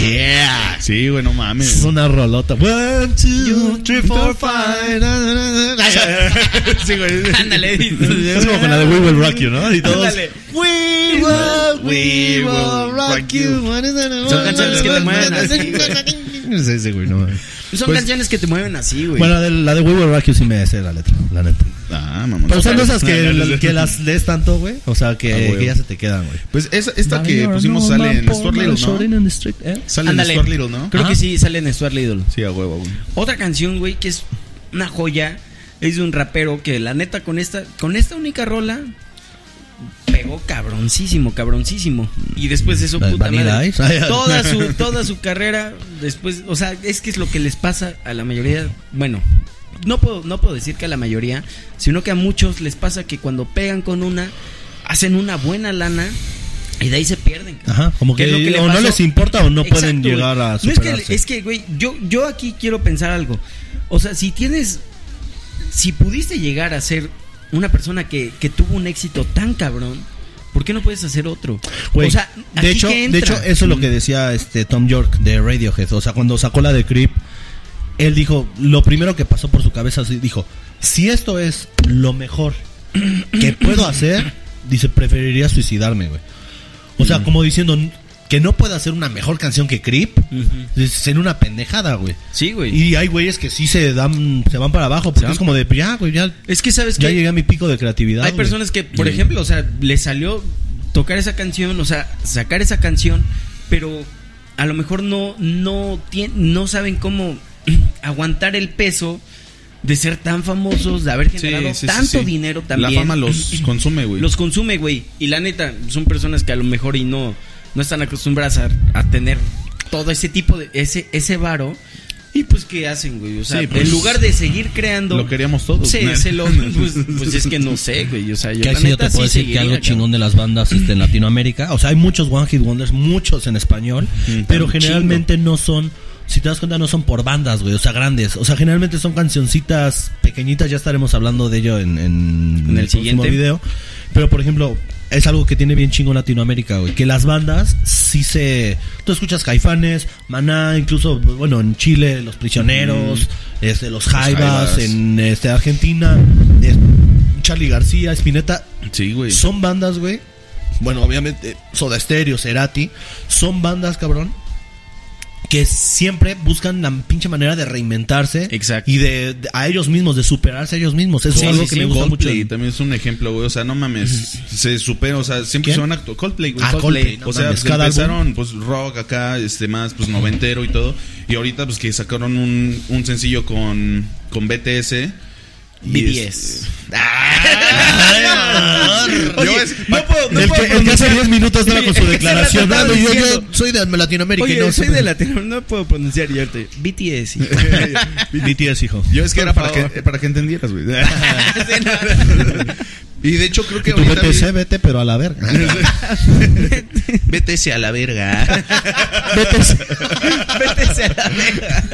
Yeah. Sí, güey, no Es mames. una rolota. One, two, three, four, five. Sí, güey. Ándale. Es como con la de We Will Rock You, ¿no? Y todos. Ándale. We will, we will rock you. Son canciones que te mueven así, Sí, sí, güey, no. Son Pues- canciones que te mueven así, güey. Bueno, la de, la de We Will Rock You sí me sé la letra, la neta. Ah, mamá. Pero son esas que, no. que las lees tanto, güey. O sea, que, Ah, que ya se te quedan, güey. Pues esa, esta que pusimos sale en Stuart Little, ¿no? Sale en. Stuart Little, ¿no? Creo que sí sale en Stuart Little. Sí, a huevo, güey. Otra canción, güey, que es una joya. Es de un rapero que la neta con esta, con esta única rola pegó cabroncísimo, cabroncísimo. Y después de eso, ¿La- puta madre, toda su, toda su carrera, después, o sea, es que es lo que les pasa a la mayoría, bueno, no puedo, no puedo decir que a la mayoría, sino que a muchos les pasa que cuando pegan con una, hacen una buena lana y de ahí se pierden. Ajá, como ¿Qué que, o no les importa o no pueden llegar a No es que, superarse. es que, güey, yo, yo aquí quiero pensar algo. O sea, si tienes si pudiste llegar a ser una persona que, que tuvo un éxito tan cabrón, ¿por qué no puedes hacer otro? Güey, o sea, de ¿aquí hecho, de hecho, eso es lo que decía este Tom York de Radiohead. O sea, cuando sacó la de Creep, él dijo, lo primero que pasó por su cabeza, dijo, si esto es lo mejor que puedo hacer, dice, preferiría suicidarme, güey. O sea, como diciendo que no puedo hacer una mejor canción que Creep, es ser una pendejada, güey. Sí, güey. Y hay güeyes que sí se dan, se van para abajo, porque es como de, ya, güey, ya, Es que sabes ya que llegué a mi pico de creatividad. hay güey. personas que, por Y- ejemplo, o sea, le salió tocar esa canción, o sea, sacar esa canción, pero a lo mejor no no no saben cómo aguantar el peso de ser tan famosos, de haber generado sí, sí, tanto sí. dinero también. La fama los consume, güey. los consume, güey. Y la neta, son personas que a lo mejor y no, no están acostumbradas a, a tener todo ese tipo de, ese, ese varo. Y pues, ¿qué hacen, güey? O sea, Sí, pues, en lugar de seguir creando. Lo queríamos todos. Sí, ¿no? se lo, pues, pues es que no sé, güey. O sea, yo Que la yo neta te puedo sí decir que algo chingón de las bandas este, en Latinoamérica. O sea, hay muchos One Hit Wonders, muchos en español, Mm, pero generalmente no son. Si te das cuenta, no son por bandas, güey. O sea, grandes. O sea, generalmente son cancioncitas pequeñitas. Ya estaremos hablando de ello en, en, En el próximo siguiente. video. Pero, por ejemplo, es algo que tiene bien chingo Latinoamérica, güey. Que las bandas sí se. Tú escuchas Caifanes, Maná, incluso, bueno, en Chile, Los Prisioneros, este, Los Jaivas, en este, Argentina, Charlie García, Spinetta. Sí, güey. Son bandas, güey. Bueno, obviamente, Soda Stereo, Cerati. Son bandas, cabrón. Que siempre buscan la pinche manera de reinventarse. Exacto. Y de, de- a ellos mismos, de superarse a ellos mismos. Eso Sí, es algo sí, que sí, me gusta mucho. Coldplay también es un ejemplo, güey. O sea, no mames. Se supera, o sea, siempre ¿Quién? se van a actuar. Coldplay, güey. Ah, Coldplay, no o sea, mames, pues, empezaron, pues, rock acá, este, más, pues, noventero y todo. Y ahorita, pues, que sacaron un, un sencillo con, con BTS. Y BTS. es- Oye, Yo es- no puedo, no el, puedo que, el que hace pronunciar. 10 minutos estaba con su declaración. "Ah, estaba yo, yo soy de Latinoamérica y Oye, no soy de Latino, no puedo pronunciar yo ahorita. BTS. hijo. BTS, hijo. Yo es que Por era para que, para que entendieras, güey. y de hecho, creo que Tu ahorita. BTC, vete, pero a la verga. BTS a la verga. BTS a la verga.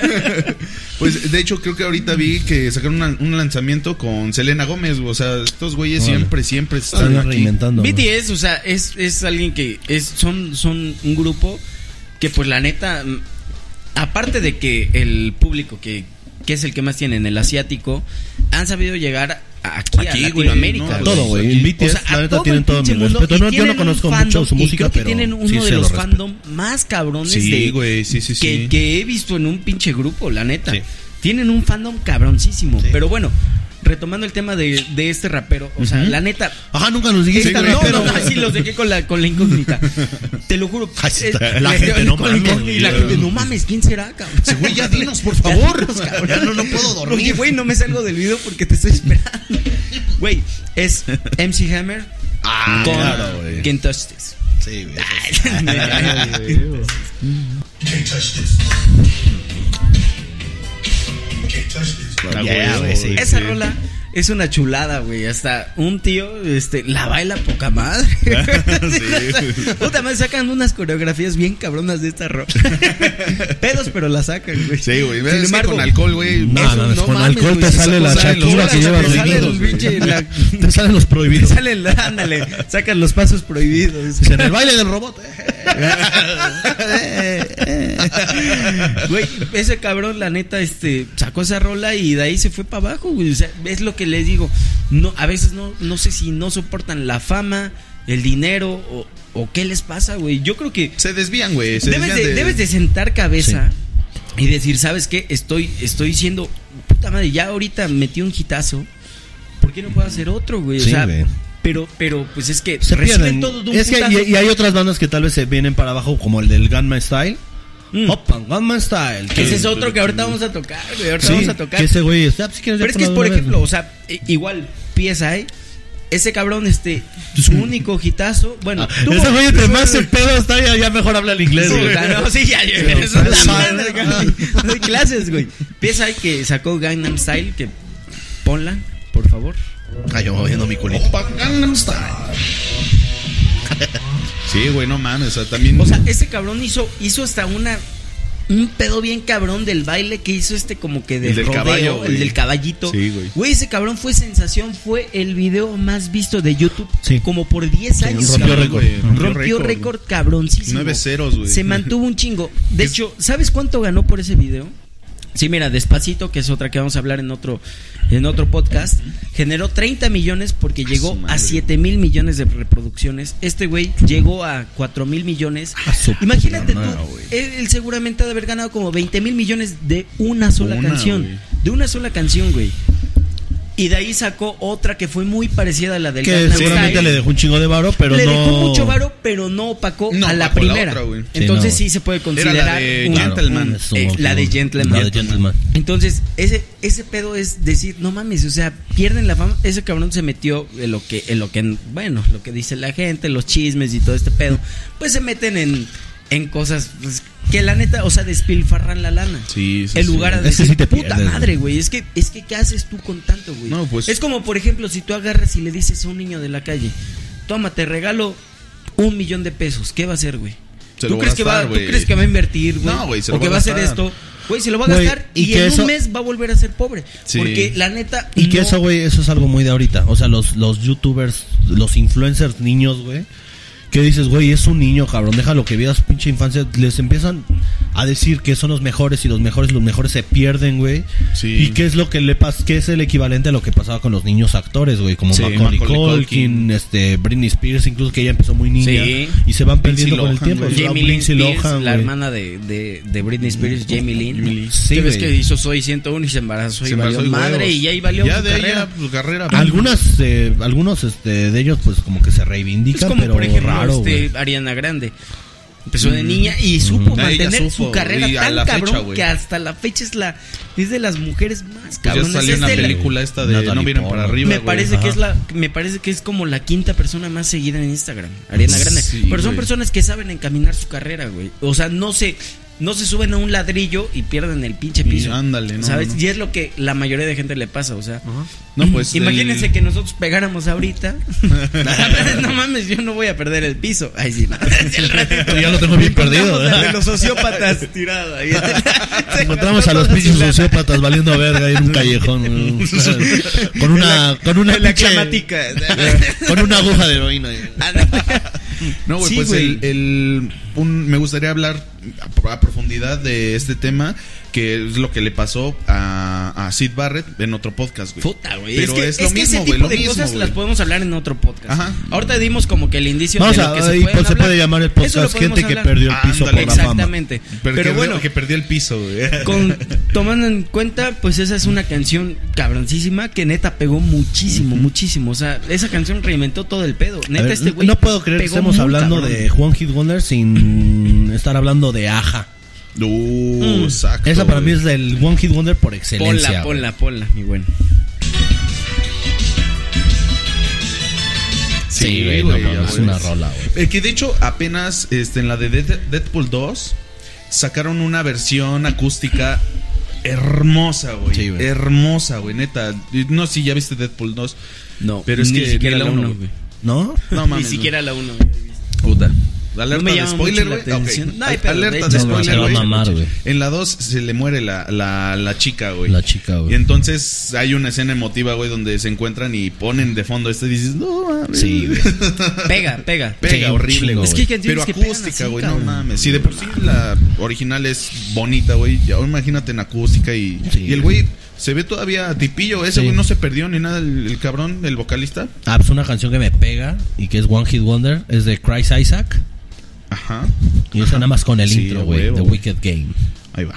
Pues de hecho creo que ahorita vi que sacaron una- un lanzamiento con Selena Gómez, o sea, estos güeyes siempre, siempre están Están reinventando. BTS, o sea, es, es alguien que es, son, son un grupo que pues la neta, mm, aparte de que el público que, que es el que más tienen, el asiático, han sabido llegar aquí, Aquí, a no, Todo, güey. BTS, O sea, la neta, tienen todo mi mundo, respeto. No, yo no conozco fandom, mucho su música, creo que pero tienen uno sí de los lo fandom más cabrones Sí, de, güey, sí, sí, que, que he visto en un pinche grupo, la neta. Sí. Tienen un fandom cabroncísimo. Sí. Pero bueno, retomando el tema de, de este rapero, o sea, la neta, Ajá, nunca nos dijiste esta- no, pero- no, así los dejé con la, con la incógnita. Te lo juro. Eh, la gente, no mames, Y la gente, no mames, ¿quién será, cabrón? Sí, güey, ya dinos, por favor. Ya dinos, cabrón. Ya no- no puedo dormir. Oye, güey, no me salgo del video porque te estoy esperando. Güey, es MC Hammer Ah, con claro, güey. Can't Touch This. Sí, güey. Can't touch this. Yeah, güey, sí. Esa rola es una chulada, güey. Hasta un tío este, la baila poca madre. Puta madre, sacan unas coreografías bien cabronas de esta rola. Pedos, pero la sacan, güey. Sí, güey. Sin embargo, con alcohol, güey. No, no, no con mames, alcohol te sale la Shakira que lleva te prohibidos. Te salen los te prohibidos. salen, la- ándale, sacan los pasos prohibidos. En el baile del robot. Güey, ese cabrón, la neta, este, sacó esa rola y de ahí se fue para abajo, güey. O sea, es lo que les digo. No, a veces no, no sé si no soportan la fama, el dinero o, o qué les pasa, güey. Yo creo que Se desvían, güey. Se debes desvían de, debes de sentar cabeza y decir, ¿sabes qué? Estoy, estoy siendo, puta madre, ya ahorita metí un hitazo. ¿Por qué no puedo hacer otro, güey? Sí, o sea, güey. pero, pero, pues es que Se reciben pierden. todo de un Es que y, y hay otras bandas que tal vez se vienen para abajo, como el del Gunman Style. Mm. Opa, Gunman Style. que- Ese es otro que ahorita vamos a tocar, güey. Ahorita Sí, vamos a tocar. que ese güey está. pues, si quieres, Pero es que es, por una ejemplo, vez, o sea, i- igual, PSI, ese cabrón, este, su único hitazo, bueno, Ah, Ese güey entre más el pedo está, ya, ya mejor habla el inglés, güey. No, sí, ya, ya, Sí, eso es madre, güey. Doy clases, güey. PSI que sacó Gangnam Style, que ponla, por favor. Ay, yo moviendo mi culito. Opa, Gangnam Style. Sí, güey, no mames. O sea, también. O sea, ese cabrón hizo, hizo hasta una un pedo bien cabrón del baile que hizo este como que de El del rodeo, caballo, el del caballito. Sí, güey. Güey, ese cabrón fue sensación, fue el video más visto de YouTube Sí. como por 10 años. rompió récord. Rompió, récord, cabroncísimo. Nueve ceros, güey. Se mantuvo un chingo. De hecho, ¿sabes cuánto ganó por ese video? Sí, mira, Despacito, que es otra que vamos a hablar en otro, en otro podcast, generó 30 millones porque llegó a madre. 7 mil millones de reproducciones. Este güey llegó a 4 mil millones. Imagínate tú, él, él seguramente ha de haber ganado como 20 mil millones de una sola Una, canción. De una sola canción, güey. Y de ahí sacó otra que fue muy parecida a la del Que Gangnam seguramente Style. le dejó un chingo de varo, pero le no. dejó mucho varo, pero no opacó No a la opacó la primera. otra, güey. Sí, Entonces no, sí se puede Era considerar la de un- Gentleman. un- Es un eh, la de Gentleman. La de Gentleman. Entonces, ese, ese pedo es decir, no mames, o sea, pierden la fama. Ese cabrón se metió en lo que, en lo que, bueno, lo que dice la gente, los chismes y todo este pedo. Pues se meten en, en cosas pues, que la neta, o sea, despilfarran la lana. Sí, sí, En sí. lugar a Es que decir, sí te puta pierdes, madre, güey. es que, es que, ¿qué haces tú con tanto, güey? No, pues- Es como, por ejemplo, si tú agarras y le dices a un niño de la calle, toma, te regalo un millón de pesos, ¿qué va a hacer, güey? Se ¿Tú ¿Tú crees que va a invertir, güey? No, güey, se o lo que va va a hacer esto. Güey, se lo va a Güey, gastar y y, que en eso- un mes va a volver a ser pobre. Sí. Porque la neta. Y que eso, güey, eso es algo muy de ahorita. O sea, los, los youtubers, los influencers niños, güey. Que dices, güey, es un niño, cabrón, déjalo que viva su pinche infancia. Les empiezan a decir que son los mejores y los mejores, los mejores se pierden, güey. Sí. Y qué es lo que le pasa, qué es el equivalente a lo que pasaba con los niños actores, güey, como Sí, Macaulay, Macaulay Culkin, Culkin. este, Britney Spears, incluso que ella empezó muy niña. Sí. Y se van perdiendo con el Lohan, tiempo. Jamie La Lynn Spears, Lohan, la hermana de, de, de Britney Spears, Jamie Lynn. Jamie Lynn. Sí, ¿Qué ves que hizo Soy 101 y se embarazó y Se embarazó valió y madre huevos. y ya ahí valió Ya su de carrera. ella, pues, carrera. Algunas, eh, algunos este, de ellos, pues como que se Es reivindican, como pero por ejemplo raro, este, Ariana Grande. Empezó de niña y supo Mm. Mantener supo, su carrera tan fecha, cabrón que hasta la fecha es la es de las mujeres más Pues ya salió Es una de la- película esta de Natalie No miren para Portman. arriba, me parece que Ajá. es la me parece que es como la quinta persona más seguida en Instagram, Ariana Grande. Sí, Pero son personas que saben encaminar su carrera, güey. O sea, no se no se suben a un ladrillo y pierden el pinche Y piso. ándale, no, ¿Sabes? no, no. Y es lo que la mayoría de gente le pasa, o sea. No, pues. Imagínense el- que nosotros pegáramos ahorita. no mames, yo no voy a perder el piso. Ay, sí. El ya lo tengo bien perdido, de los sociópatas tirado ahí. Encontramos a los pinches sociópatas valiendo verga ahí en un callejón. Con una, con una la pinche-. Con una aguja de heroína. No, güey, Sí, pues güey. el, el- un- me gustaría hablar a, a profundidad de este tema, que es lo que le pasó a, a Sid Barrett en otro podcast, güey. Puta, güey. Pero es que, es lo es que mismo, ese güey, tipo lo de mismo, cosas güey. las podemos hablar en otro podcast. Ajá. Ahorita dimos como que el indicio Vamos de lo a, que se ahí, pueden pues, se hablar. puede llamar el podcast Gente que perdió el piso Ándale. por la fama. Exactamente. Pero, Pero, que, bueno, que perdió el piso, güey. con, tomando en cuenta, pues esa es una canción cabroncísima que neta pegó muchísimo, muchísimo. O sea, esa canción reinventó todo el pedo. Neta, ver, este güey. no puedo creer que estemos hablando cabrón. de Juan Hit Wonder sin estar hablando de Aja. Uh, Mm. exacto. Esa para mí güey. es el One Hit Wonder por excelencia. Ponla, güey. ponla, ponla, mi buen. Sí, güey, güey, no, mames, es güey. una rola, güey. Eh, que de hecho, apenas este, en la de Dead- Deadpool 2 sacaron una versión acústica hermosa, güey. Sí, güey. hermosa, güey, neta. No si ya viste Deadpool 2. No, Pero es ni que siquiera ni la la uno, 1, güey. ¿No? No Ni mames. siquiera la 1. Puta. Alerta No me de spoiler, güey. Ok. atención. No Alerta de de spoiler, se va a güey. mamar, güey. En la 2 se le muere la, la, la chica, güey. La chica, güey. Y entonces hay una escena emotiva, güey, donde se encuentran y ponen de fondo esto y dices, no mames. Sí, güey. Pega, pega. Pega Sí, horrible, güey. Es que hay Pero que acústica, güey, no mames. Si de por sí la original es bonita, güey, ya imagínate en acústica y, Sí, y el güey se ve todavía tipillo. Ese Sí. güey no se perdió ni nada, el, el cabrón, el vocalista. Ah, pues una canción que me pega y que es One Hit Wonder es de Chris Isaac. Ajá. Y esa nada más con el Sí, intro, güey. The. Wicked Game. Ahí va.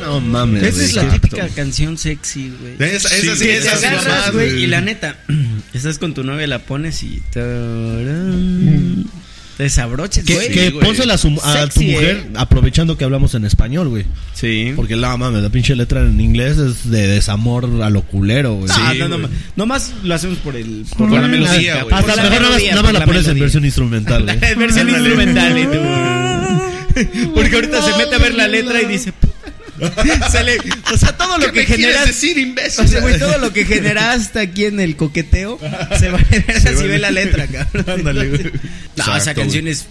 No mames. Esa es la típica canción sexy, güey. Esa, esa sí, Que esa te sí agarras, güey, y la neta, estás con tu novia, la pones y tarán, te desabroches, Que, güey. que güey. pónsela a, su- a tu mujer eh. aprovechando que hablamos en español, güey. Sí. Porque la mames, la pinche letra en inglés es de desamor a lo culero, güey. No, Sí, no, no, nomás lo hacemos por el Por la melodía, güey. Hasta Por la mejor nada más, nada más por la pones en versión instrumental, güey. versión instrumental. y tú- Porque ahorita se mete a ver la letra y dice. Se le- o sea, todo lo ¿Qué que generas. decir, imbécil? O sea, güey, todo lo que generaste aquí en el coqueteo se va a generar Se si ve la letra, cabrón. Ándale, güey. No, esa Exacto, canción güey. es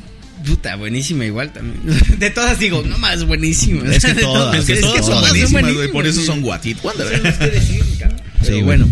puta, buenísima igual también. De todas digo, no más buenísima. Es que todas, Es que Es todas son todas buenísimas, güey. Por eso son What It No Wonder. sé más que decir, cabrón. Sí, bueno,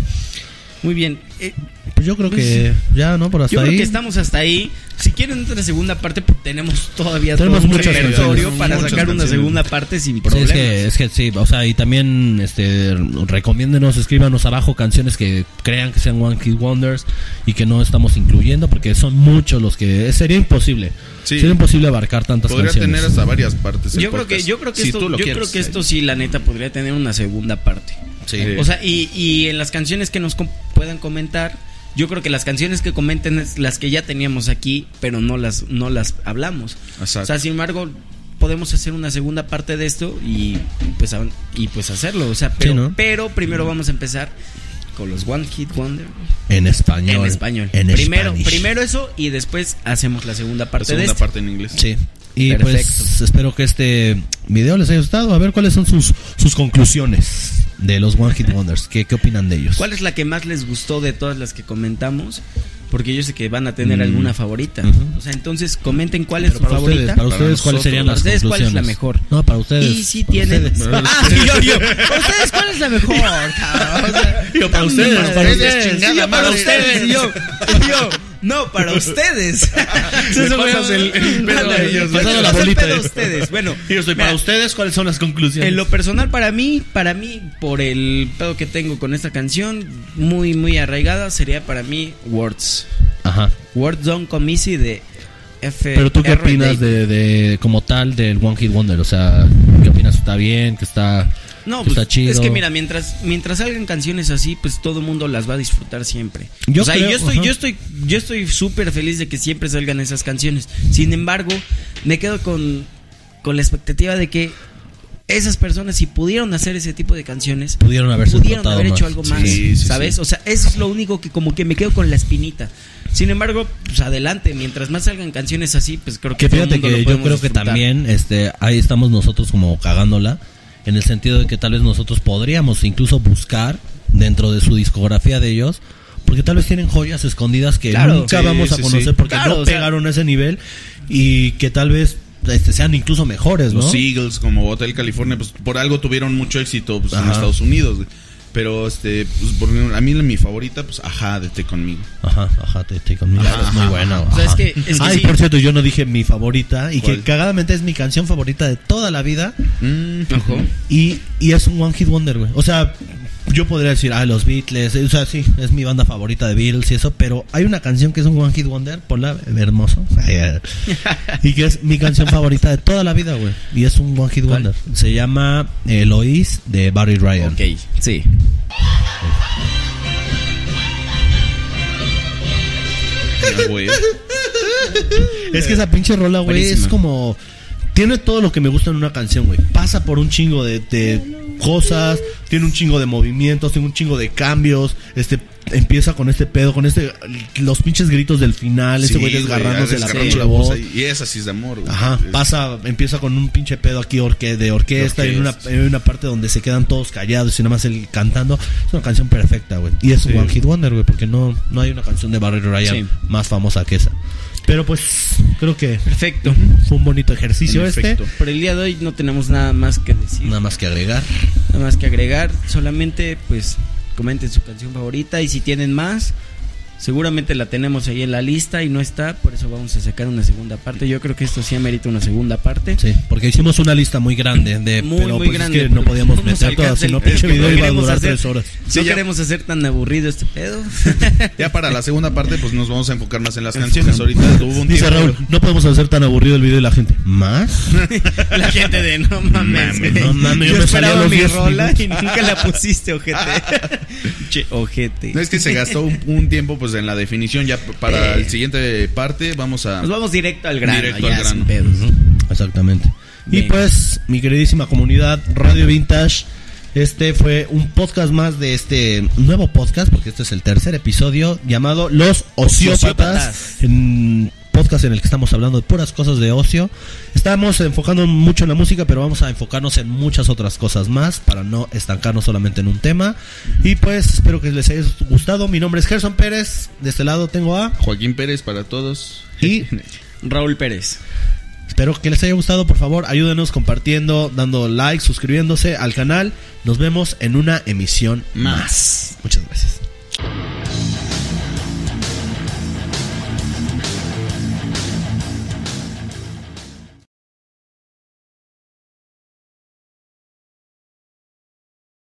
muy bien. Eh, Pues yo creo que ya, ¿no? Por hasta yo creo ahí. que estamos hasta ahí. Si quieren otra segunda parte, pues tenemos todavía Tenemos todo un muchas repertorio canciones, para muchas sacar una segunda parte sin Sí, problemas. es que, es que sí, o sea, y también este, recomiéndenos, escríbanos abajo canciones que crean que sean One Hit Wonders y que no estamos incluyendo, porque son muchos los que. Sería imposible. Sí. Sería imposible abarcar tantas Podría canciones. tener hasta varias partes. yo creo que yo creo que Si esto yo quieres, creo que esto sí la neta podría tener una segunda parte. Sí. O sea, y, y en las canciones que nos com- puedan comentar, yo creo que las canciones que comenten es las que ya teníamos aquí, pero no las no las hablamos. Exacto. O sea, sin embargo, podemos hacer una segunda parte de esto y pues a- y pues hacerlo, o sea, pero, ¿no? pero primero vamos a empezar con los One Hit Wonder En español. en español. En primero Spanish. primero eso y después hacemos la segunda la parte de segunda parte en inglés. Sí. Y Perfecto. pues espero que este video les haya gustado. A ver cuáles son sus, sus conclusiones de los One Hit Wonders. ¿Qué, qué opinan de ellos? ¿Cuál es la que más les gustó de todas las que comentamos? Porque yo sé que van a tener Mm. alguna favorita. Ujú. O sea, entonces comenten cuál es Pero su para favorita. ustedes, para Para ustedes ¿cuáles nosotros. serían Para las ustedes, ¿cuál es la mejor? No, para ustedes. Y si para tienen. ustedes. Ah, yo, yo. ¿Para ustedes cuál es la mejor? cabrón? O sea, Yo, para ustedes, para sí, ustedes, sí, yo para ustedes. y Yo, y yo. No, para ustedes. Le pasas el- el pedo a ellos, Pasando pasando la el bolita pedo a de- ustedes. Bueno, Yo soy para ustedes, ¿cuáles son las conclusiones? en lo personal, para mí, para mí, por el pedo que tengo con esta canción, muy, muy arraigada, sería para mí Words. Ajá. Words Don't Come Easy de F. Pero tú qué R. opinas de, de como tal del One Hit Wonder, o sea, ¿qué opinas? ¿Está bien? ¿Que está No, pues, está chido? es que mira, mientras mientras salgan canciones así, pues todo el mundo las va a disfrutar siempre. Yo o sea, creo- yo estoy ajá. yo estoy yo estoy súper feliz de que siempre salgan esas canciones. Sin embargo, me quedo con con la expectativa de que esas personas si pudieron hacer ese tipo de canciones pudieron haberse pudieron haber hecho más. algo más, sí, ¿sabes? sí. O sea, eso es lo único que como que me quedo con la espinita. Sin embargo, pues adelante, mientras más salgan canciones así, pues creo que Que todo el fíjate mundo lo que yo podemos creo que también este ahí estamos nosotros como cagándola en el sentido de que tal vez nosotros podríamos incluso buscar dentro de su discografía de ellos porque tal vez tienen joyas escondidas que Claro. nunca Sí, vamos a sí, conocer sí. porque Claro, no o sea- pegaron a ese nivel y que tal vez este, sean incluso mejores, ¿no? Los Eagles, como Hotel California, pues por algo tuvieron mucho éxito pues, en. Estados Unidos. Pero este, pues, por a mí mi favorita, pues ajá, de Té conmigo. Ajá, ajá, te, te conmigo. Ajá, es muy ajá, buena. ajá. O sea, es ajá. que- es que Ay, sí. por cierto, yo no dije mi favorita y ¿Cuál? que cagadamente es mi canción favorita de toda la vida Mm, Ojo. y, y es un One Hit Wonder, güey. O sea, yo podría decir, ah, los Beatles, o sea, sí, es mi banda favorita de Beatles y eso, pero hay una canción que es un One Hit Wonder, ponla, hermoso, Ay, ay. y que es mi canción favorita de toda la vida, güey. Y es un One Hit ¿Cuál? Wonder. Se llama Eloise de Barry Ryan. Ok, sí. Es que esa pinche rola, güey, es como. Tiene todo lo que me gusta en una canción, güey. Pasa por un chingo de, de cosas, tiene un chingo de movimientos, tiene un chingo de cambios. Este empieza con este pedo, con este los pinches gritos del final, ese Sí, güey desgarrándose la pinche la voz. Y esa sí es de amor, güey. Ajá, pasa, empieza con un pinche pedo aquí orque, de orquesta, y en una, en una parte donde se quedan todos callados y nada más él cantando. Es una canción perfecta, güey. Y es un Sí. One Hit Wonder, güey, porque no, no hay una canción de Barry Ryan Sí. más famosa que esa. Pero pues, creo que Perfecto. fue un bonito ejercicio En este. Por el día de hoy no tenemos nada más que decir. Nada más que agregar. Nada más que agregar. Solamente, pues, comenten su canción favorita. Y si tienen más, seguramente la tenemos ahí en la lista y no está. Por eso vamos a sacar una segunda parte. Yo creo que esto sí amerita una segunda parte. Sí, porque hicimos una lista muy grande de Muy, pero muy pues grande, es que no podíamos meter todas, alcanza si no el- pinche video iba a queremos durar hacer- tres horas. no ya. queremos hacer tan aburrido este pedo. Ya para la segunda parte, pues nos vamos a enfocar más en las canciones. Ahorita hubo un Dice tiempo- Raúl, no podemos hacer tan aburrido el video de la gente. ¿Más? la gente de no mames. No mames, yo yo me esperaba los mi 10 rola y nunca la pusiste, ojete. che, ojete. No es que se gastó un, un tiempo pues en la definición. Ya para Eh. el siguiente parte vamos a. Nos vamos directo al grano, Directo al grano. Exactamente. Y pues, mi queridísima comunidad Radio Vintage, este fue un podcast más de este nuevo podcast, porque este es el tercer episodio, llamado Los Ociópatas, Ociópatas. en podcast en el que estamos hablando de puras cosas de ocio. Estamos enfocando mucho en la música, pero vamos a enfocarnos en muchas otras cosas más para no estancarnos solamente en un tema. Y pues espero que les haya gustado. Mi nombre es Gerson Pérez. De este lado tengo a Joaquín Pérez para todos. y Raúl Pérez. espero que les haya gustado. Por favor, ayúdenos compartiendo, dando like, suscribiéndose al canal. Nos vemos en una emisión más. Más.